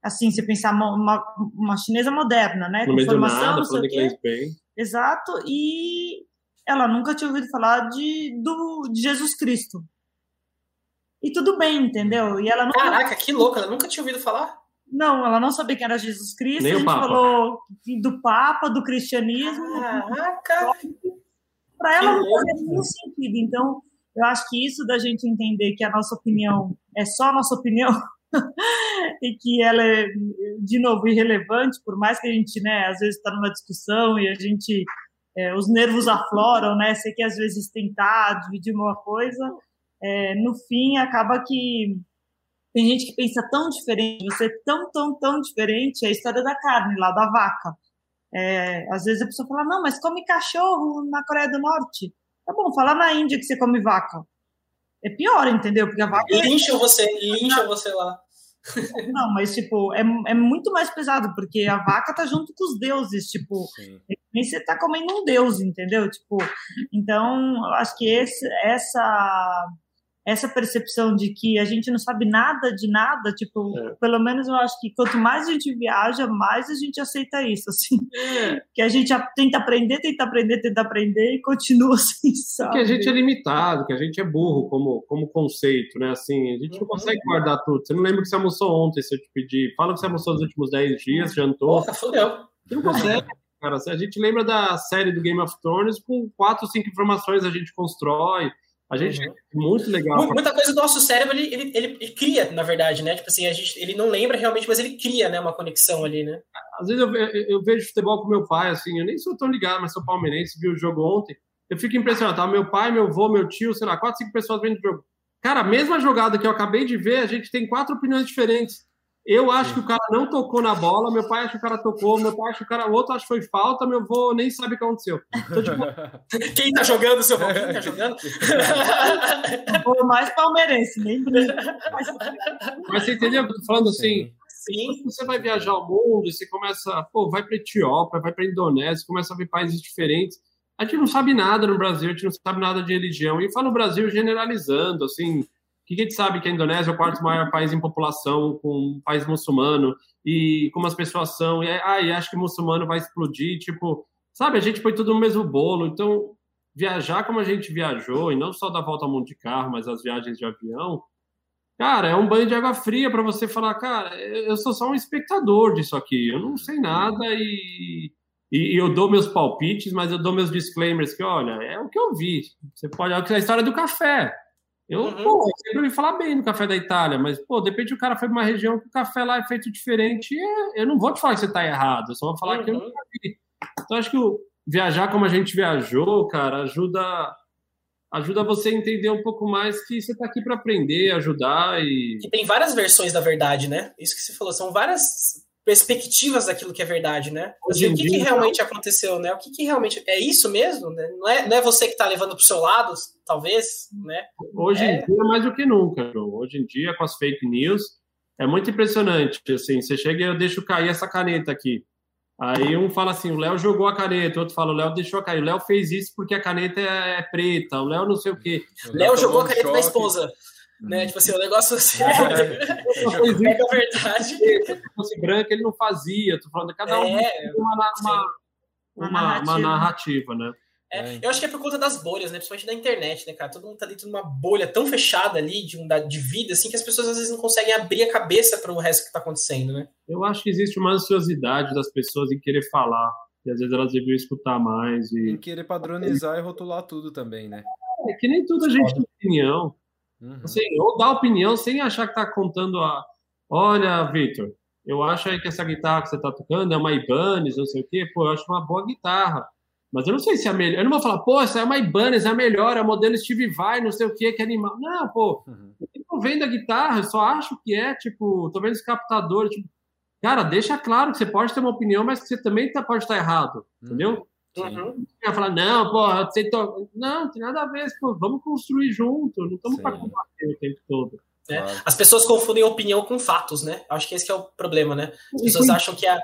Assim, você pensar uma, uma chinesa moderna, né? com formação, nada, não sei o quê. Bem. Exato. E ela nunca tinha ouvido falar de, do, de Jesus Cristo. E tudo bem, entendeu? E ela nunca... Caraca, que louca, ela nunca tinha ouvido falar? Não, ela não sabia quem era Jesus Cristo. Nem a gente falou do Papa, do cristianismo. Caraca! Para ela não fazia nenhum sentido. Então, eu acho que isso da gente entender que a nossa opinião é só a nossa opinião e que ela é, de novo, irrelevante, por mais que a gente, né, às vezes está numa discussão e a gente, é, os nervos afloram, né, você quer às vezes tentar dividir uma coisa, é, no fim acaba que tem gente que pensa tão diferente, você é tão, tão, tão diferente, é a história da carne lá, da vaca. É, às vezes a pessoa fala, não, mas come cachorro na Coreia do Norte. Tá bom, fala na Índia que você come vaca. É pior, entendeu? Porque a vaca. Lincham você, lincham você lá. Não, mas, tipo, é, é muito mais pesado, porque a vaca tá junto com os deuses, tipo, Sim. nem você tá comendo um deus, entendeu? Tipo, então, acho que esse, essa essa percepção de que a gente não sabe nada de nada, tipo, é. pelo menos eu acho que quanto mais a gente viaja, mais a gente aceita isso, assim. É. Que a gente tenta aprender, tenta aprender, tenta aprender e continua assim, sabe? Que a gente é limitado, que a gente é burro como, como conceito, né? Assim, a gente não uhum. consegue guardar tudo. Você não lembra que você almoçou ontem, se eu te pedir. Fala que você almoçou nos últimos 10 dias, jantou. Porra, fodeu. Você não consegue. Cara, a gente lembra da série do Game of Thrones com quatro, cinco informações a gente constrói. A gente uhum. muito legal. Muita coisa do nosso cérebro ele, ele, ele, ele, cria, na verdade, né? Tipo assim, a gente, ele não lembra realmente, mas ele cria, né? Uma conexão ali, né? Às vezes eu, eu, vejo futebol com meu pai, assim, eu nem sou tão ligado, mas sou palmeirense, vi o jogo ontem. Eu fico impressionado, tá? Meu pai, meu avô, meu tio, sei lá, quatro, cinco pessoas vendo o jogo. Cara, a mesma jogada que eu acabei de ver, a gente tem quatro opiniões diferentes. Eu acho que o cara não tocou na bola, meu pai acha que o cara tocou, meu pai acha que o cara, o outro acha que foi falta, meu avô nem sabe o que aconteceu. Então, tipo... Quem tá jogando, seu avô? Quem tá jogando? o mais palmeirense, nem Mas você entendeu? Eu tô falando assim, Sim. você vai viajar ao mundo e você começa, pô, vai para Etiópia, vai para Indonésia, começa a ver países diferentes. A gente não sabe nada no Brasil, a gente não sabe nada de religião. E fala o Brasil generalizando, assim, que a gente sabe que a Indonésia é o quarto maior país em população, com um país muçulmano, e como as pessoas são, e, ah, e acho que muçulmano vai explodir, tipo, sabe, a gente põe tudo no mesmo bolo, então viajar como a gente viajou, e não só dar volta ao mundo de carro, mas as viagens de avião, cara, é um banho de água fria para você falar, cara, eu sou só um espectador disso aqui, eu não sei nada e, e, eu dou meus palpites, mas eu dou meus disclaimers que, olha, é o que eu vi. Você pode, é a história do café. Eu, uhum. pô, eu sempre ouvi falar bem do café da Itália, mas, pô, de repente o cara foi para uma região que o café lá é feito diferente e eu não vou te falar que você está errado, eu só vou falar uhum. que eu uhum. nunca vi. Então, acho que o viajar como a gente viajou, cara, ajuda ajuda você a entender um pouco mais que você está aqui para aprender, ajudar e... Que tem várias versões da verdade, né? Isso que você falou, são várias perspectivas daquilo que é verdade, né? Assim, o que, que, realmente aconteceu, né? O que, que, realmente é isso mesmo, né? Não é, não é você que está levando para o seu lado, talvez, né? Hoje é... em dia mais do que nunca, João. Hoje em dia com as fake news é muito impressionante. Assim, você chega e eu deixo cair essa caneta aqui. Aí um fala assim, o Léo jogou a caneta, o outro fala, o Léo deixou cair. O Léo fez isso porque a caneta é preta, o Léo não sei o quê. Léo jogou a caneta um da esposa. Né? Tipo assim, o negócio assim. É, é, verdade. Se fosse branco, ele não fazia. Tô falando, cada um é, tem uma, uma, uma, narrativa. uma, narrativa. né? É, eu acho que é por conta das bolhas, né? Principalmente da internet, né, cara? Todo mundo tá dentro de uma bolha tão fechada ali de, um, de vida, assim, que as pessoas às vezes não conseguem abrir a cabeça para o resto que tá acontecendo, né? Eu acho que existe uma ansiosidade das pessoas em querer falar. E às vezes elas deviam escutar mais. E... Em querer padronizar e rotular tudo também, né? É que nem toda a gente tem opinião. Uhum. Assim, ou dar opinião sem achar que está contando a. Olha, Victor, eu acho aí que essa guitarra que você está tocando é uma Ibanez, não sei o quê, pô, eu acho uma boa guitarra. Mas eu não sei se é a melhor. Eu não vou falar, pô, essa é uma Ibanez, é a melhor, é a modelo Steve Vai, não sei o que, que animal. Não, pô, uhum. eu tô vendo a guitarra, eu só acho que é, tipo, tô vendo esse captador, tipo, cara, deixa claro que você pode ter uma opinião, mas que você também tá, pode estar errado, uhum. entendeu? Uhum. Vai falar, não, pô, você to... não, tem nada a ver, pô, vamos construir junto, não estamos para combater o tempo todo. É. As pessoas confundem opinião com fatos, né? Acho que esse que é o problema, né? As pessoas acham que a,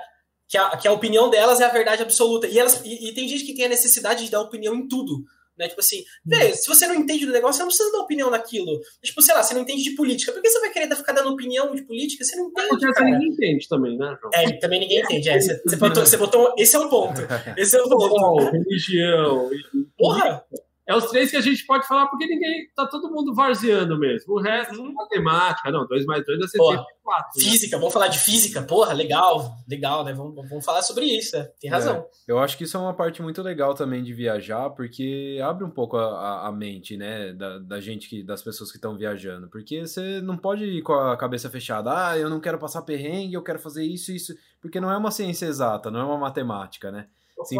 que a, que a opinião delas é a verdade absoluta. E, elas, e, e tem gente que tem a necessidade de dar opinião em tudo. Né? Tipo assim, velho, se você não entende do negócio, você não precisa dar opinião naquilo. Tipo, sei lá, você não entende de política. Por que você vai querer ficar dando opinião de política? Você não entende. Porque cara. ninguém entende também, né, João? É, também ninguém entende. É, você, você, botou, você botou. Esse é o ponto. Esse é o ponto. religião. Porra! É os três que a gente pode falar porque ninguém. Tá todo mundo varzeando mesmo. O resto, uhum. matemática. Não, 2 mais 2 é 74. Né? Física, né? vamos falar de física. Porra, legal, legal, né? Vamos, vamos falar sobre isso, né? tem razão. É, eu acho que isso é uma parte muito legal também de viajar, porque abre um pouco a, a mente, né? Da, da gente, que, das pessoas que estão viajando. Porque você não pode ir com a cabeça fechada. Ah, eu não quero passar perrengue, eu quero fazer isso, isso. Porque não é uma ciência exata, não é uma matemática, né? Sim.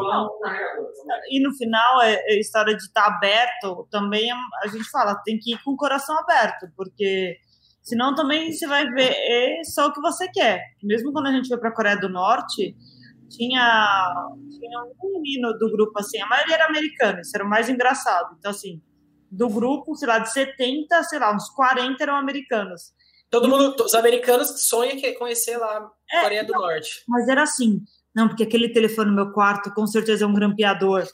E no final, é, é história de estar aberto, também é, a gente fala, tem que ir com o coração aberto, porque senão também você vai ver é só o que você quer. Mesmo quando a gente foi para a Coreia do Norte, tinha, tinha um menino do grupo, assim, a maioria era americana, isso era o mais engraçado. Então, assim, do grupo, sei lá, de 70, sei lá, uns 40 eram americanos. Todo mundo, os americanos sonham conhecer lá a Coreia é, do Norte. Mas era assim, não, porque aquele telefone no meu quarto com certeza é um grampeador.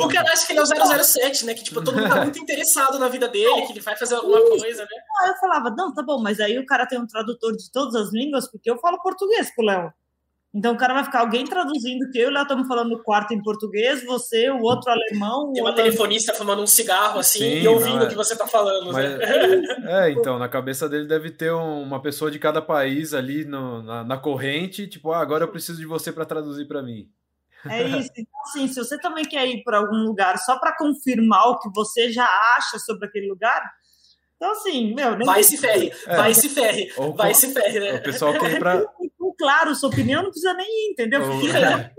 o cara acha que ele é o 007, né? Que tipo, todo mundo tá muito interessado na vida dele, que ele vai fazer alguma coisa, né? Ah, eu falava, não, tá bom, mas aí o cara tem um tradutor de todas as línguas, porque eu falo português com o Léo. Então o cara vai ficar alguém traduzindo que eu e o Léo estamos falando no quarto em português, você, o outro alemão. Tem uma telefonista fumando um cigarro assim Sim, e ouvindo é. o que você está falando. Mas, né? É, então, na cabeça dele deve ter uma pessoa de cada país ali no, na, na corrente, tipo, ah, agora eu preciso de você para traduzir para mim. É isso. Então, assim, se você também quer ir para algum lugar só para confirmar o que você já acha sobre aquele lugar, então, assim, meu. Vai se ferre, é. vai se ferre, Ou, vai se ferre, né? O pessoal quer ir pra. Claro, sua opinião não precisa nem ir, entendeu? É.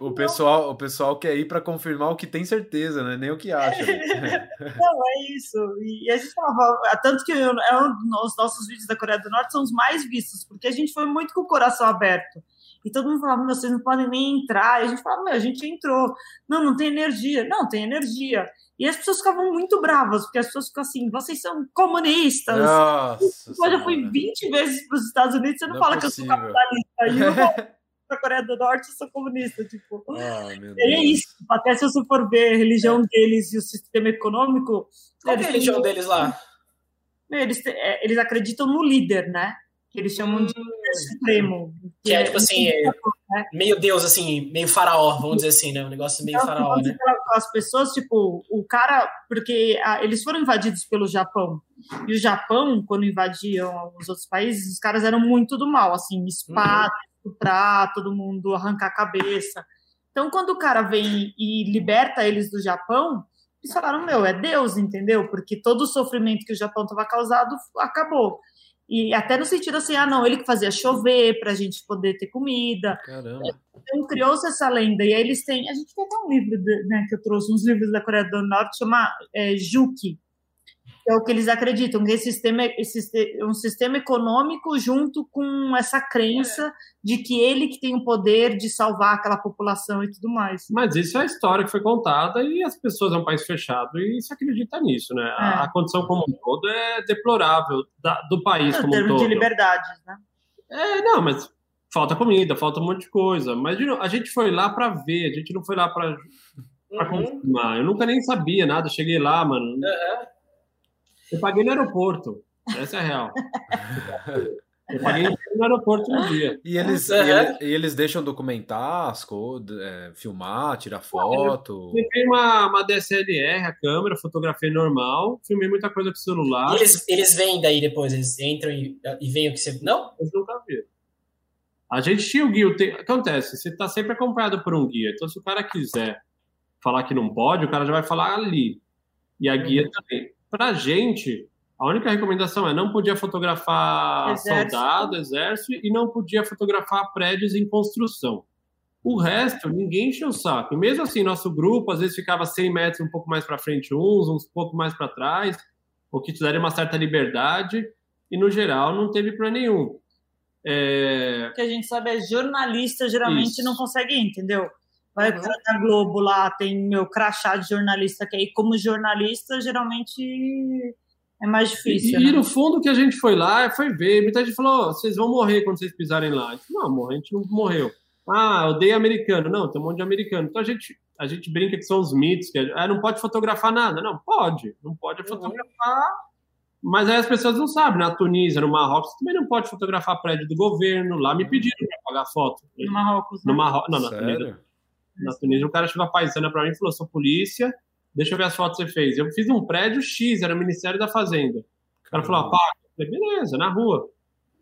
O, pessoal, o pessoal quer ir para confirmar o que tem certeza, né? Nem o que acha. Né? Não, é isso. E a gente falava, tanto que eu, é um, os nossos vídeos da Coreia do Norte são os mais vistos, porque a gente foi muito com o coração aberto. E todo mundo falava, vocês não podem nem entrar. E a gente falava, meu, a gente entrou. Não, não tem energia. Não, tem energia. E as pessoas ficavam muito bravas, porque as pessoas ficam assim, vocês são comunistas. Nossa, eu fui 20 vezes para os Estados Unidos, você não, não fala é que eu sou capitalista. E eu para a Coreia do Norte, eu sou comunista. Tipo. Ah, é isso. Até se você for ver a religião é. deles e o sistema econômico. Qual é a religião deles lá? Eles, é, eles acreditam no líder, né? Eles chamam de líder supremo. Que é, tipo assim, é, meio deus, assim, meio faraó, vamos dizer assim, né? Um negócio meio então, faraó, né? As pessoas, tipo, o cara, porque ah, eles foram invadidos pelo Japão, e o Japão, quando invadiam os outros países, os caras eram muito do mal, assim, espada, uhum. estuprar, todo mundo arrancar a cabeça. Então, quando o cara vem e liberta eles do Japão, eles falaram, meu, é Deus, entendeu? Porque todo o sofrimento que o Japão estava causado acabou. E até no sentido assim, ah, não, ele que fazia chover para a gente poder ter comida. Caramba. Então criou-se essa lenda. E aí eles têm. A gente tem até um livro de, né, que eu trouxe, uns livros da Coreia do Norte, chama é, Juki, é o que eles acreditam, que esse sistema, esse, um sistema econômico junto com essa crença de que ele que tem o poder de salvar aquela população e tudo mais. Mas isso é a história que foi contada e as pessoas é um país fechado e se acredita nisso, né? É. A, a, condição como um todo é deplorável da, do país é, como um todo. de liberdades, né? É, não, mas falta comida, falta um monte de coisa. Mas a gente foi lá para ver, a gente não foi lá para uhum. confirmar. Eu nunca nem sabia nada, cheguei lá, mano. Uhum eu paguei no aeroporto. Essa é a real. Eu paguei no aeroporto no dia. E eles, é. e, eles, e eles deixam documentar as coisas, é, filmar, tirar foto? Eu filmei uma, uma DSLR, a câmera, fotografia normal, filmei muita coisa com o celular. E eles, eles vêm daí depois, eles entram e, e veem o que você. Não? Eu nunca vi. A gente tinha o guia. Tem, acontece, você está sempre acompanhado por um guia. Então, se o cara quiser falar que não pode, o cara já vai falar ali. E a guia uhum. também. Para a gente, a única recomendação é não podia fotografar exército. soldado, exército, e não podia fotografar prédios em construção. O resto, ninguém encheu o saco. E mesmo assim, nosso grupo às vezes ficava 100 metros um pouco mais para frente uns, uns pouco mais para trás, o que te daria uma certa liberdade, e no geral não teve para nenhum. É... O que a gente sabe é jornalista geralmente Isso. não consegue ir, entendeu? Vai uhum. da Globo lá, tem meu crachá de jornalista, que aí, como jornalista, geralmente é mais difícil. E, né? e no fundo que a gente foi lá, foi ver. Muita gente falou: oh, vocês vão morrer quando vocês pisarem lá. Gente, não, a gente não morreu. Ah, odeio americano. Não, tem um monte de americano. Então a gente, a gente brinca que são os mitos, que ah, não pode fotografar nada. Não, pode. Não pode uhum. fotografar. Mas aí as pessoas não sabem. Na Tunísia, no Marrocos, também não pode fotografar prédio do governo. Lá me pediram para pagar foto. No Marrocos, né? No Marrocos. Não, na Tunísia na Tunísia, o cara chegou a paisana para mim e falou: sou polícia, deixa eu ver as fotos que você fez. Eu fiz um prédio X, era o Ministério da Fazenda. O cara falou: ah, paga. Eu falei: beleza, na rua.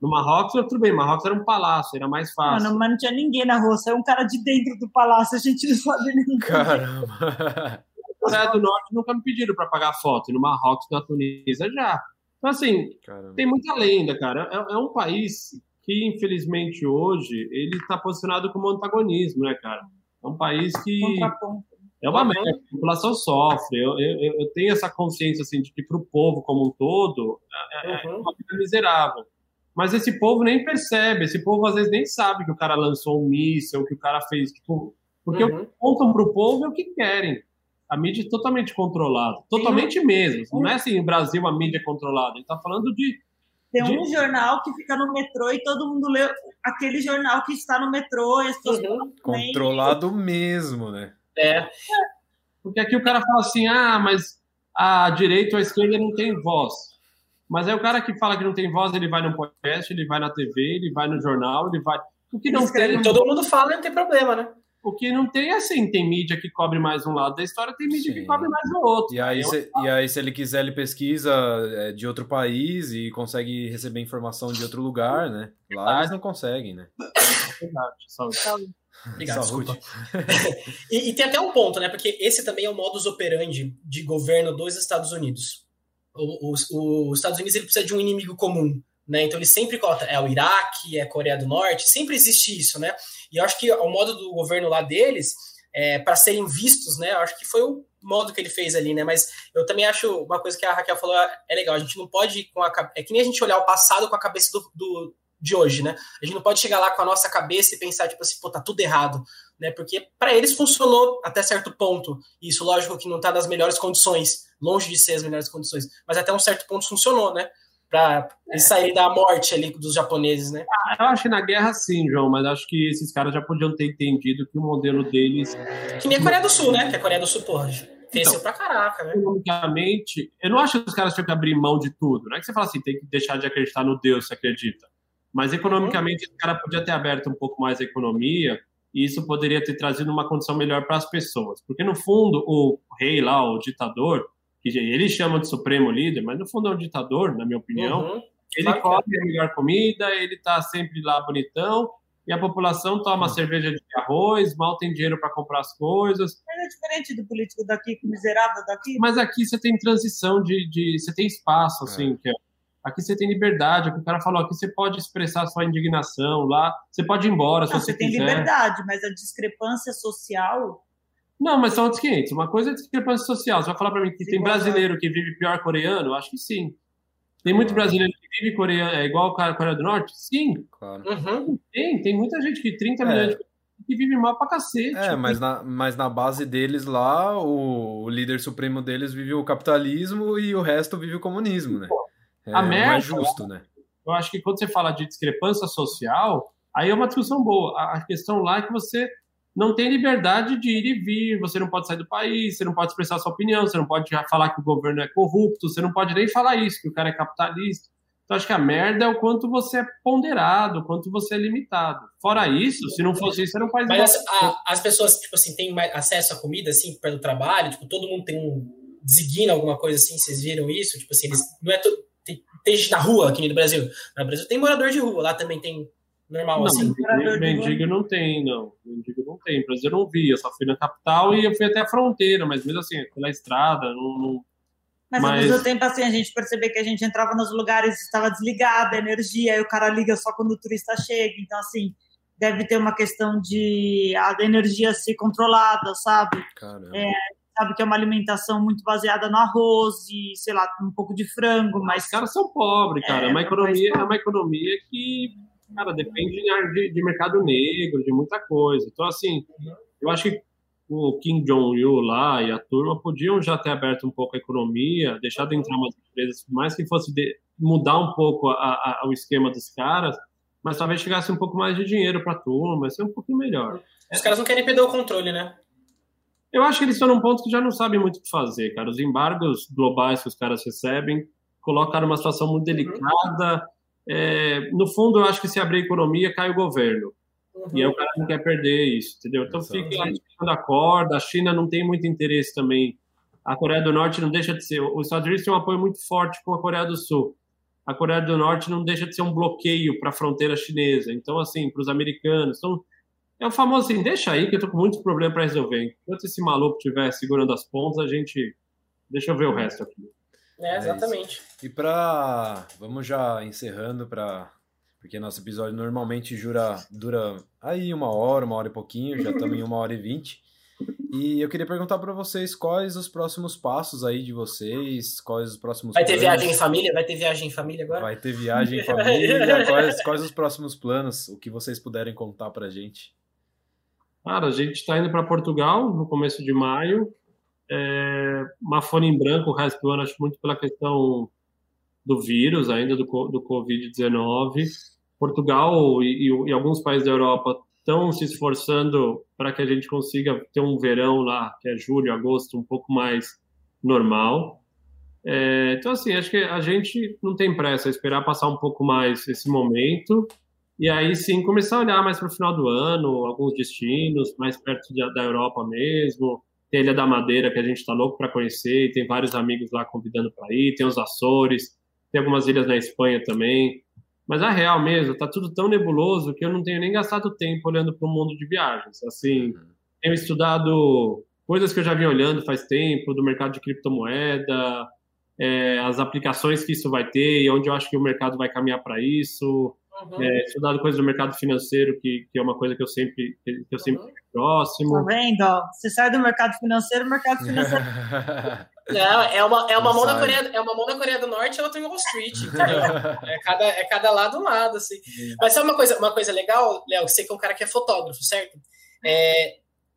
No Marrocos, tudo bem, Marrocos era um palácio, era mais fácil. Mano, mas não tinha ninguém na rua, saiu um cara de dentro do palácio, a gente não sabe nem. Caramba! Coreia do Norte nunca me pediram para pagar foto, e no Marrocos, na Tunísia já. Então, assim, Caramba. tem muita lenda, cara. É, é, um país que, infelizmente, hoje, ele está posicionado como antagonismo, né, cara? É um país que. É uma merda, a população sofre. Eu, eu, eu, tenho essa consciência assim, de que para o povo como um todo é, é, é uhum. uma vida miserável. Mas esse povo nem percebe, esse povo às vezes nem sabe que o cara lançou um míssil, que o cara fez. Tipo, porque uhum. contam para o povo é o que querem. A mídia é totalmente controlada. Totalmente Sim. mesmo. Não é assim, no Brasil a mídia é controlada. A gente está falando de tem um de... jornal que fica no metrô e todo mundo lê aquele jornal que está no metrô. E as pessoas uhum. Controlado mesmo, né? É. Porque aqui o cara fala assim: ah, mas a direita ou a esquerda não tem voz. Mas aí o cara que fala que não tem voz, ele vai no podcast, ele vai na TV, ele vai no jornal, ele vai. O que não tem... Todo mundo fala, não tem problema, né? Porque não tem assim, tem mídia que cobre mais um lado da história, tem mídia Sim. que cobre mais o outro. E aí, se, e aí, se ele quiser, ele pesquisa é, de outro país e consegue receber informação de outro lugar, né? Lá eles não conseguem, né? Verdade, saúde. Obrigado, saúde. e, e, tem até um ponto, né? Porque esse também é o modus operandi de governo dos Estados Unidos. Os, os Estados Unidos ele precisa de um inimigo comum. Né? Então ele sempre coloca, é o Iraque, é a Coreia do Norte, sempre existe isso, né? E eu acho que o modo do governo lá deles, é, para serem vistos, né? Eu acho que foi o modo que ele fez ali, né? Mas eu também acho uma coisa que a Raquel falou é legal. A gente não pode com a é que nem a gente olhar o passado com a cabeça do, do de hoje, né? A gente não pode chegar lá com a nossa cabeça e pensar tipo assim, pô, tá tudo errado, né? Porque para eles funcionou até certo ponto. Isso, lógico, que não tá nas melhores condições, longe de ser as melhores condições, mas até um certo ponto funcionou, né? Para saírem da morte ali dos japoneses, né? Ah, eu acho que na guerra sim, João, mas acho que esses caras já podiam ter entendido que o modelo deles. Que nem a Coreia do Sul, né? Que a Coreia do Sul, porra, cresceu então, pra caraca, né? Economicamente, eu não acho que os caras tinham que abrir mão de tudo. Não é que você fala assim, tem que deixar de acreditar no Deus, se acredita. Mas economicamente, uhum. o cara podia ter aberto um pouco mais a economia e isso poderia ter trazido uma condição melhor para as pessoas. Porque, no fundo, o rei lá, o ditador, que eles chamam de supremo líder, mas no fundo é um ditador, na minha opinião. Uhum. Ele claro come a melhor comida, ele está sempre lá bonitão, e a população toma uhum. cerveja de arroz, mal tem dinheiro para comprar as coisas. Mas é diferente do político daqui, miserável daqui. Mas aqui você tem transição de. de você tem espaço, assim, é. que é, aqui você tem liberdade. O cara falou, aqui você pode expressar sua indignação, lá você pode ir embora Não, se você, você tem quiser. liberdade, mas a discrepância social não, mas são outros 500. Uma coisa é discrepância social. Você vai falar para mim que sim, tem brasileiro que vive pior coreano? Acho que sim. Tem muito brasileiro que vive coreano, é igual o cara Coreia do Norte? Sim. Claro. Uhum. Tem, tem muita gente que 30 é. milhões de que vive mal pra cacete. É, mas na, mas na base deles lá, o, o, líder supremo deles vive o capitalismo e o resto vive o comunismo, né? É, a merda, mais justo, né? Eu acho que quando você fala de discrepância social, aí é uma discussão boa. A questão lá é que você não tem liberdade de ir e vir, você não pode sair do país, você não pode expressar sua opinião, você não pode falar que o governo é corrupto, você não pode nem falar isso, que o cara é capitalista. Então, acho que a merda é o quanto você é ponderado, o quanto você é limitado. Fora isso, se não fosse isso, você não faz Mas as, a, as, pessoas, tipo assim, têm acesso à comida, assim, pelo trabalho, tipo, todo mundo tem um. designa alguma coisa assim, vocês viram isso? Tipo assim, eles. Não é to, tem, tem gente na rua aqui no Brasil. No Brasil tem morador de rua, lá também tem normal, não, assim. Mendigo não tem, não. Mendigo não tem. No Brasil eu não vi, eu só fui na capital e eu fui até a fronteira, mas mesmo assim, pela estrada, não. não... Mas, mas, ao mesmo tempo, assim, a gente percebeu que a gente entrava nos lugares estava desligada a energia, aí o cara liga só quando o turista chega. Então, assim, deve ter uma questão de a energia ser controlada, sabe? É, sabe que é uma alimentação muito baseada no arroz e, sei lá, um pouco de frango, mas... Os caras são pobres, cara. É, é uma economia, é uma economia que, cara, depende de, de mercado negro, de muita coisa. Então, assim, eu acho que o Kim Jong-il lá e a turma podiam já ter aberto um pouco a economia, deixado entrar umas empresas, mais que fosse de, mudar um pouco a, a, o esquema dos caras, mas talvez chegasse um pouco mais de dinheiro para a turma, ser um pouquinho melhor. Os caras não querem perder o controle, né? Eu acho que eles estão num ponto que já não sabem muito o que fazer, cara. Os embargos globais que os caras recebem colocaram uma situação muito delicada. É, no fundo, eu acho que se abrir a economia, cai o governo. Uhum. E aí o cara não quer perder isso, entendeu? Então Exato. fica a corda. A China não tem muito interesse também. A Coreia do Norte não deixa de ser. Os Estados Unidos têm um apoio muito forte com a Coreia do Sul. A Coreia do Norte não deixa de ser um bloqueio para a fronteira chinesa. Então, assim, para os americanos. Então, é o famoso assim: deixa aí que eu tô com muitos problemas para resolver. Enquanto esse maluco estiver segurando as pontas, a gente. Deixa eu ver o resto aqui. É, exatamente. É e para. Vamos já encerrando para porque nosso episódio normalmente jura, dura aí uma hora, uma hora e pouquinho, já estamos em uma hora e vinte. E eu queria perguntar para vocês quais os próximos passos aí de vocês, quais os próximos Vai ter planos. viagem em família? Vai ter viagem em família agora? Vai ter viagem em família. quais, quais os próximos planos? O que vocês puderem contar pra gente? Cara, a gente está indo para Portugal no começo de maio. É, uma folha em branco o resto do ano, acho muito pela questão do vírus ainda, do, do Covid-19. Portugal e, e, e alguns países da Europa estão se esforçando para que a gente consiga ter um verão lá, que é julho, agosto, um pouco mais normal. É, então, assim, acho que a gente não tem pressa, esperar passar um pouco mais esse momento e aí sim começar a olhar mais para o final do ano, alguns destinos mais perto de, da Europa mesmo. Tem a Ilha da Madeira, que a gente está louco para conhecer, e tem vários amigos lá convidando para ir, tem os Açores, tem algumas ilhas na Espanha também. Mas a real mesmo, tá tudo tão nebuloso que eu não tenho nem gastado tempo olhando para o mundo de viagens. Assim, uhum. tenho estudado coisas que eu já vim olhando faz tempo, do mercado de criptomoeda, é, as aplicações que isso vai ter e onde eu acho que o mercado vai caminhar para isso. Uhum. É, estudado coisas do mercado financeiro, que, que é uma coisa que eu sempre que eu sempre uhum. próximo. Tá vendo? Você sai do mercado financeiro, o mercado financeiro. Não, é uma, é uma mão na Coreia, é uma mão na Coreia do Norte e outra em Wall Street, entendeu? é, cada, é cada lado um lado, assim. Mas sabe uma coisa, uma coisa legal, Léo? Você que é um cara que é fotógrafo, certo? É,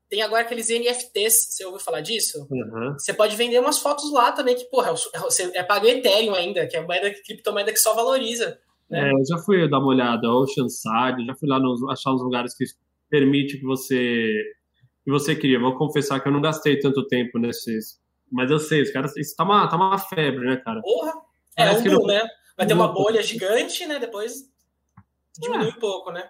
tem agora aqueles NFTs, você ouviu falar disso? Uhum. Você pode vender umas fotos lá também, que, porra, você é pago Ethereum ainda, que é a moeda, criptomoeda que só valoriza. Né? É, eu já fui dar uma olhada, Oceanside, já fui lá nos, achar uns lugares que permite que você que você queria. Vou confessar que eu não gastei tanto tempo nesses mas eu sei, os caras. Isso tá uma, tá uma febre, né, cara? Porra! É um boom, né? Vai ter uma bolha gigante, né? Depois diminui é. um pouco, né?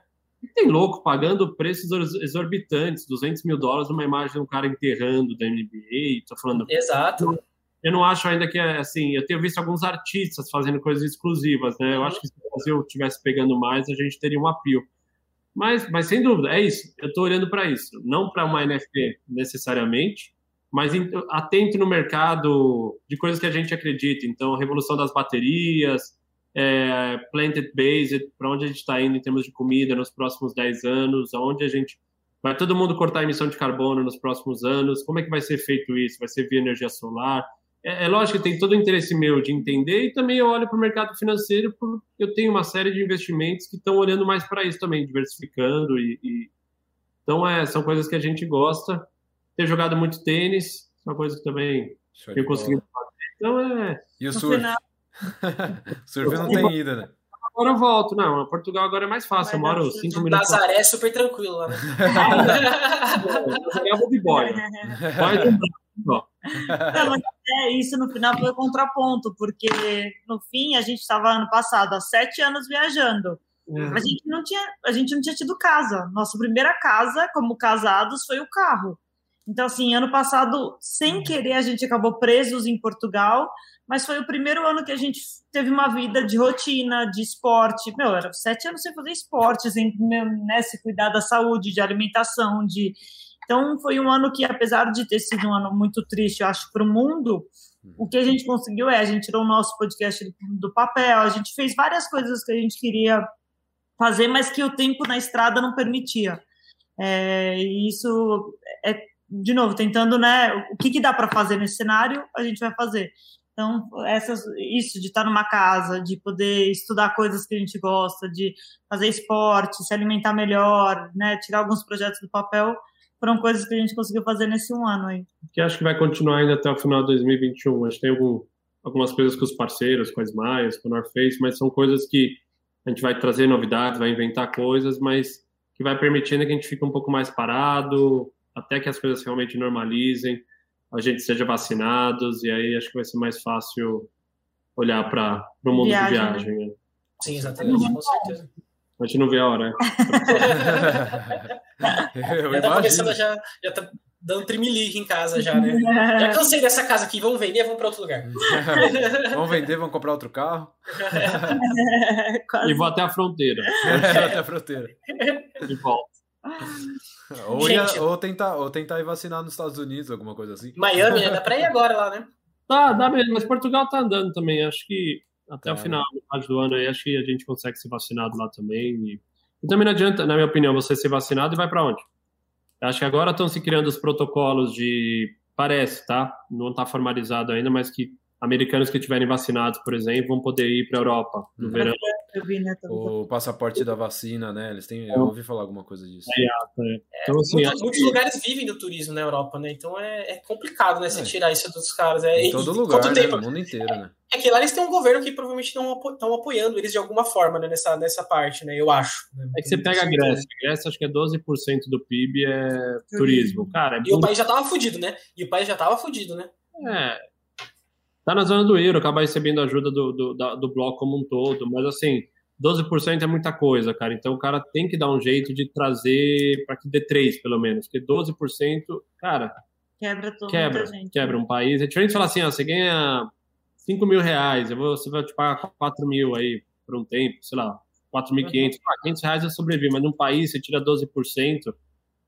Tem louco pagando preços exorbitantes, 200 mil dólares numa imagem de um cara enterrando da NBA. Tô falando. Exato. Eu não acho ainda que é assim. Eu tenho visto alguns artistas fazendo coisas exclusivas, né? Eu uhum. acho que se o Brasil estivesse pegando mais, a gente teria um apio. Mas, mas sem dúvida, é isso. Eu estou olhando para isso. Não para uma NFT necessariamente, mas atento no mercado de coisas que a gente acredita. Então, revolução das baterias, é, planted-based, para onde a gente está indo em termos de comida nos próximos 10 anos, aonde a gente vai todo mundo cortar a emissão de carbono nos próximos anos, como é que vai ser feito isso? Vai ser via energia solar? É, é lógico que tem todo o interesse meu de entender e também eu olho para o mercado financeiro porque eu tenho uma série de investimentos que estão olhando mais para isso também, diversificando e, e... então é, são coisas que a gente gosta ter jogado muito tênis, uma coisa que também eu consegui fazer. Então é. E o surf? Final... surf não tem ida, né? Agora eu volto. Não, Portugal agora é mais fácil. eu moro cinco minutos. Nazaré é super tranquilo lá, né? Nazaré é o boy. Não, mas é, isso no final foi o contraponto, porque no fim a gente estava ano passado há sete anos viajando. Uhum. A, gente não tinha, a gente não tinha tido casa. Nossa primeira casa, como casados, foi o carro. Então, assim, ano passado, sem uhum. querer, a gente acabou presos em Portugal, mas foi o primeiro ano que a gente teve uma vida de rotina, de esporte. Meu, era sete anos sem fazer esporte, sem né, se cuidar da saúde, de alimentação, de. Então, foi um ano que, apesar de ter sido um ano muito triste, eu acho, para o mundo, o que a gente conseguiu é, a gente tirou o nosso podcast do papel, a gente fez várias coisas que a gente queria fazer, mas que o tempo na estrada não permitia. É, e isso é, de novo, tentando, né, o que, que dá para fazer nesse cenário, a gente vai fazer. Então, essas, isso de estar numa casa, de poder estudar coisas que a gente gosta, de fazer esporte, se alimentar melhor, né, tirar alguns projetos do papel, foram coisas que a gente conseguiu fazer nesse um ano aí. Que acho que vai continuar ainda até o final de 2021. Acho que tem algum, algumas coisas com os parceiros, com as Maias, com o North Face, mas são coisas que a gente vai trazer novidades, vai inventar coisas, mas que vai permitindo que a gente fique um pouco mais parado, até que as coisas realmente normalizem a gente seja vacinados, e aí acho que vai ser mais fácil olhar para o mundo viagem, de viagem. Né? Sim, exatamente, com certeza. A gente não vê a hora. já tá começando, já, já tá dando trimelique em casa já, né? Já cansei dessa casa aqui, vamos vender, vamos para outro lugar. vamos vender, vamos comprar outro carro. e vou até a fronteira. vou até a fronteira. E volta. Ou, ia, ou, tentar, ou tentar ir vacinar nos Estados Unidos, alguma coisa assim. Miami, né? Dá pra ir agora lá, né? Tá, dá mesmo, mas Portugal tá andando também. Acho que até é. o final do ano aí, acho que a gente consegue ser vacinado lá também. E, e também não adianta, na minha opinião, você ser vacinado e vai para onde? Acho que agora estão se criando os protocolos de. Parece, tá? Não está formalizado ainda, mas que americanos que estiverem vacinados, por exemplo, vão poder ir para a Europa no uhum. verão. Vi, né, o passaporte da vacina, né? Eles têm. Eu ouvi falar alguma coisa disso. É, é. Então, assim, muitos, muitos que... lugares vivem do turismo na Europa, né? Então é, é complicado, né? Você é. tirar isso dos caras. É, em todo lugar, né? no mundo inteiro, né? É que lá eles têm um governo que provavelmente estão apoiando eles de alguma forma, né? Nessa, nessa parte, né? Eu acho. Né? É que você pega a Grécia. A Grécia acho que é 12% do PIB é turismo. Cara, é e o país já tava fudido, né? E o país já tava fudido, né? É, tá na zona do euro, acaba recebendo ajuda do, do, da, do bloco como um todo, mas assim, 12% é muita coisa, cara. Então o cara tem que dar um jeito de trazer para que dê 3, pelo menos, porque 12%, cara. Quebra todo quebra, gente. Quebra um país. É diferente falar assim, ó, você ganha 5 mil reais, você vai te pagar 4 mil aí por um tempo, sei lá, 4.500. Uhum. Ah, 500 reais eu sobrevivo, mas num país você tira 12%,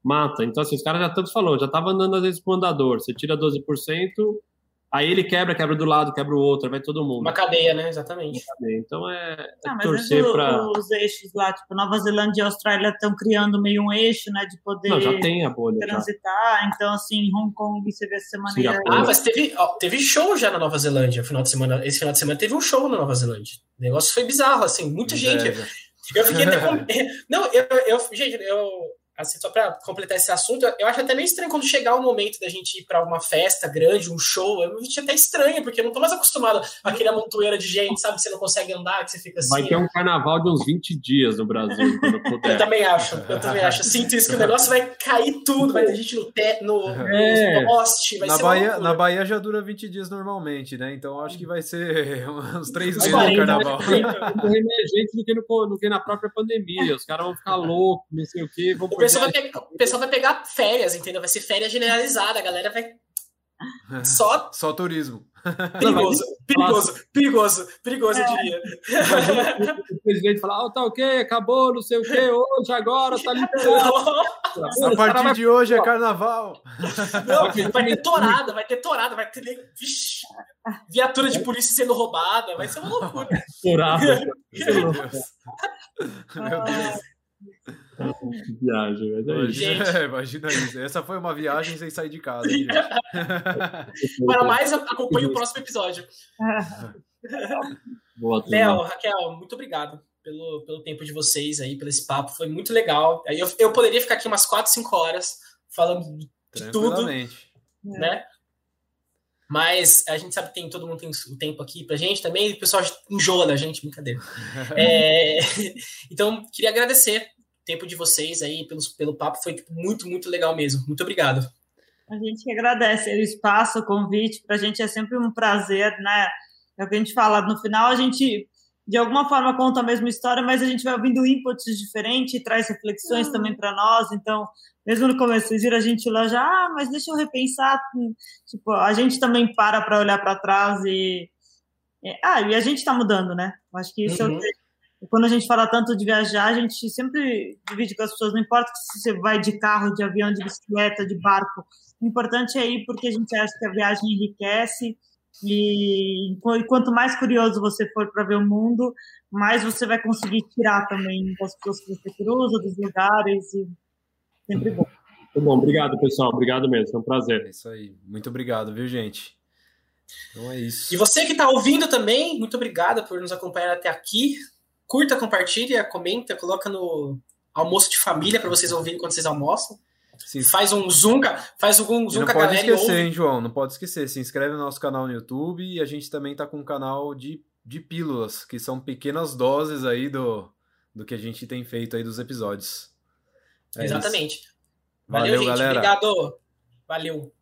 mata. Então, assim, os caras já tanto falou, já tava andando às vezes com o andador, você tira 12%, Aí ele quebra, quebra do lado, quebra o outro, vai todo mundo. Uma cadeia, né? Exatamente. Cadeia. Então é, é ah, torcer para. Os eixos lá, tipo, Nova Zelândia e Austrália estão criando meio um eixo, né? De poder Não, já tem a bolha, transitar. Já. Então, assim, Hong Kong, você vê essa maneira. Ah, mas teve, ó, teve show já na Nova Zelândia final de semana. Esse final de semana teve um show na Nova Zelândia. O negócio foi bizarro, assim, muita gente. Eu fiquei até com... Não, eu, eu, gente, eu, assim, só para completar esse assunto, eu acho até meio estranho quando chegar o momento da gente ir para uma festa grande, um show, eu me senti até estranho, porque eu não tô mais acostumado àquele amontoeira de gente, sabe, que você não consegue andar, que você fica assim. Vai ter um carnaval de uns 20 dias no Brasil, quando puder. eu também acho, eu também acho. sinto isso, que o negócio vai cair tudo, vai ter gente no, te, no, é. no poste, vai na ser Bahia, Na Bahia já dura 20 dias normalmente, né? Então acho que vai ser uns 3 meses de carnaval. Morrer mais gente do que, no, do que na própria pandemia. Os caras vão ficar loucos, não sei o quê. Vão pessoal vai ter o pessoal vai pegar férias, entendeu? Vai ser férias generalizada, a galera vai. Só. Só turismo. Perigoso, perigoso, perigoso, perigoso, eu diria. o presidente falar, oh, tá ok, acabou, não sei o que, hoje, agora, tá liberado. A partir de hoje é carnaval. Não, vai ter torada, vai ter torada, vai ter. Vixe, viatura de polícia sendo roubada, vai ser uma loucura. Torada. Meu Deus. Meu Deus viagem, imagina, é, imagina isso. Essa foi uma viagem sem sair de casa. Para mais, acompanhe o próximo episódio. Léo, Raquel, muito obrigado pelo, pelo tempo de vocês aí, pelo esse papo. Foi muito legal. Eu, eu poderia ficar aqui umas 4, 5 horas falando de tudo. Né? Mas a gente sabe que tem, todo mundo tem o tempo aqui pra gente também, o pessoal enjoa da gente, brincadeira. é, então, queria agradecer tempo de vocês aí, pelo, pelo papo, foi tipo, muito, muito legal mesmo. Muito obrigado. A gente que agradece o espaço, o convite, para a gente é sempre um prazer, né? É o que a gente fala, no final a gente, de alguma forma, conta a mesma história, mas a gente vai ouvindo inputs diferentes e traz reflexões uhum. também para nós, então, mesmo no começo, vocês viram a gente lá já, ah, mas deixa eu repensar, tipo, a gente também para para olhar para trás e... Ah, e a gente está mudando, né? Acho que isso uhum. é o quando a gente fala tanto de viajar, a gente sempre divide com as pessoas, não importa se você vai de carro, de avião, de bicicleta, de barco, o importante é ir porque a gente acha que a viagem enriquece E, e quanto mais curioso você for para ver o mundo, mais você vai conseguir tirar também das pessoas que você cruza, dos lugares, e sempre bom. Muito bom, obrigado pessoal, obrigado mesmo, é um prazer. É isso aí, muito obrigado, viu gente? Então é isso. E você que está ouvindo também, muito obrigado por nos acompanhar até aqui. Curta, compartilha, comenta, coloca no almoço de família para vocês ouvirem quando vocês almoçam. Sim. Faz um zoom, faz um zoom com a galera. Não pode esquecer, hein, João? Não pode esquecer. Se inscreve no nosso canal no YouTube e a gente também tá com um canal de, de pílulas, que são pequenas doses aí do, do que a gente tem feito aí dos episódios. É Exatamente. Valeu, Valeu gente. Galera. Obrigado. Valeu.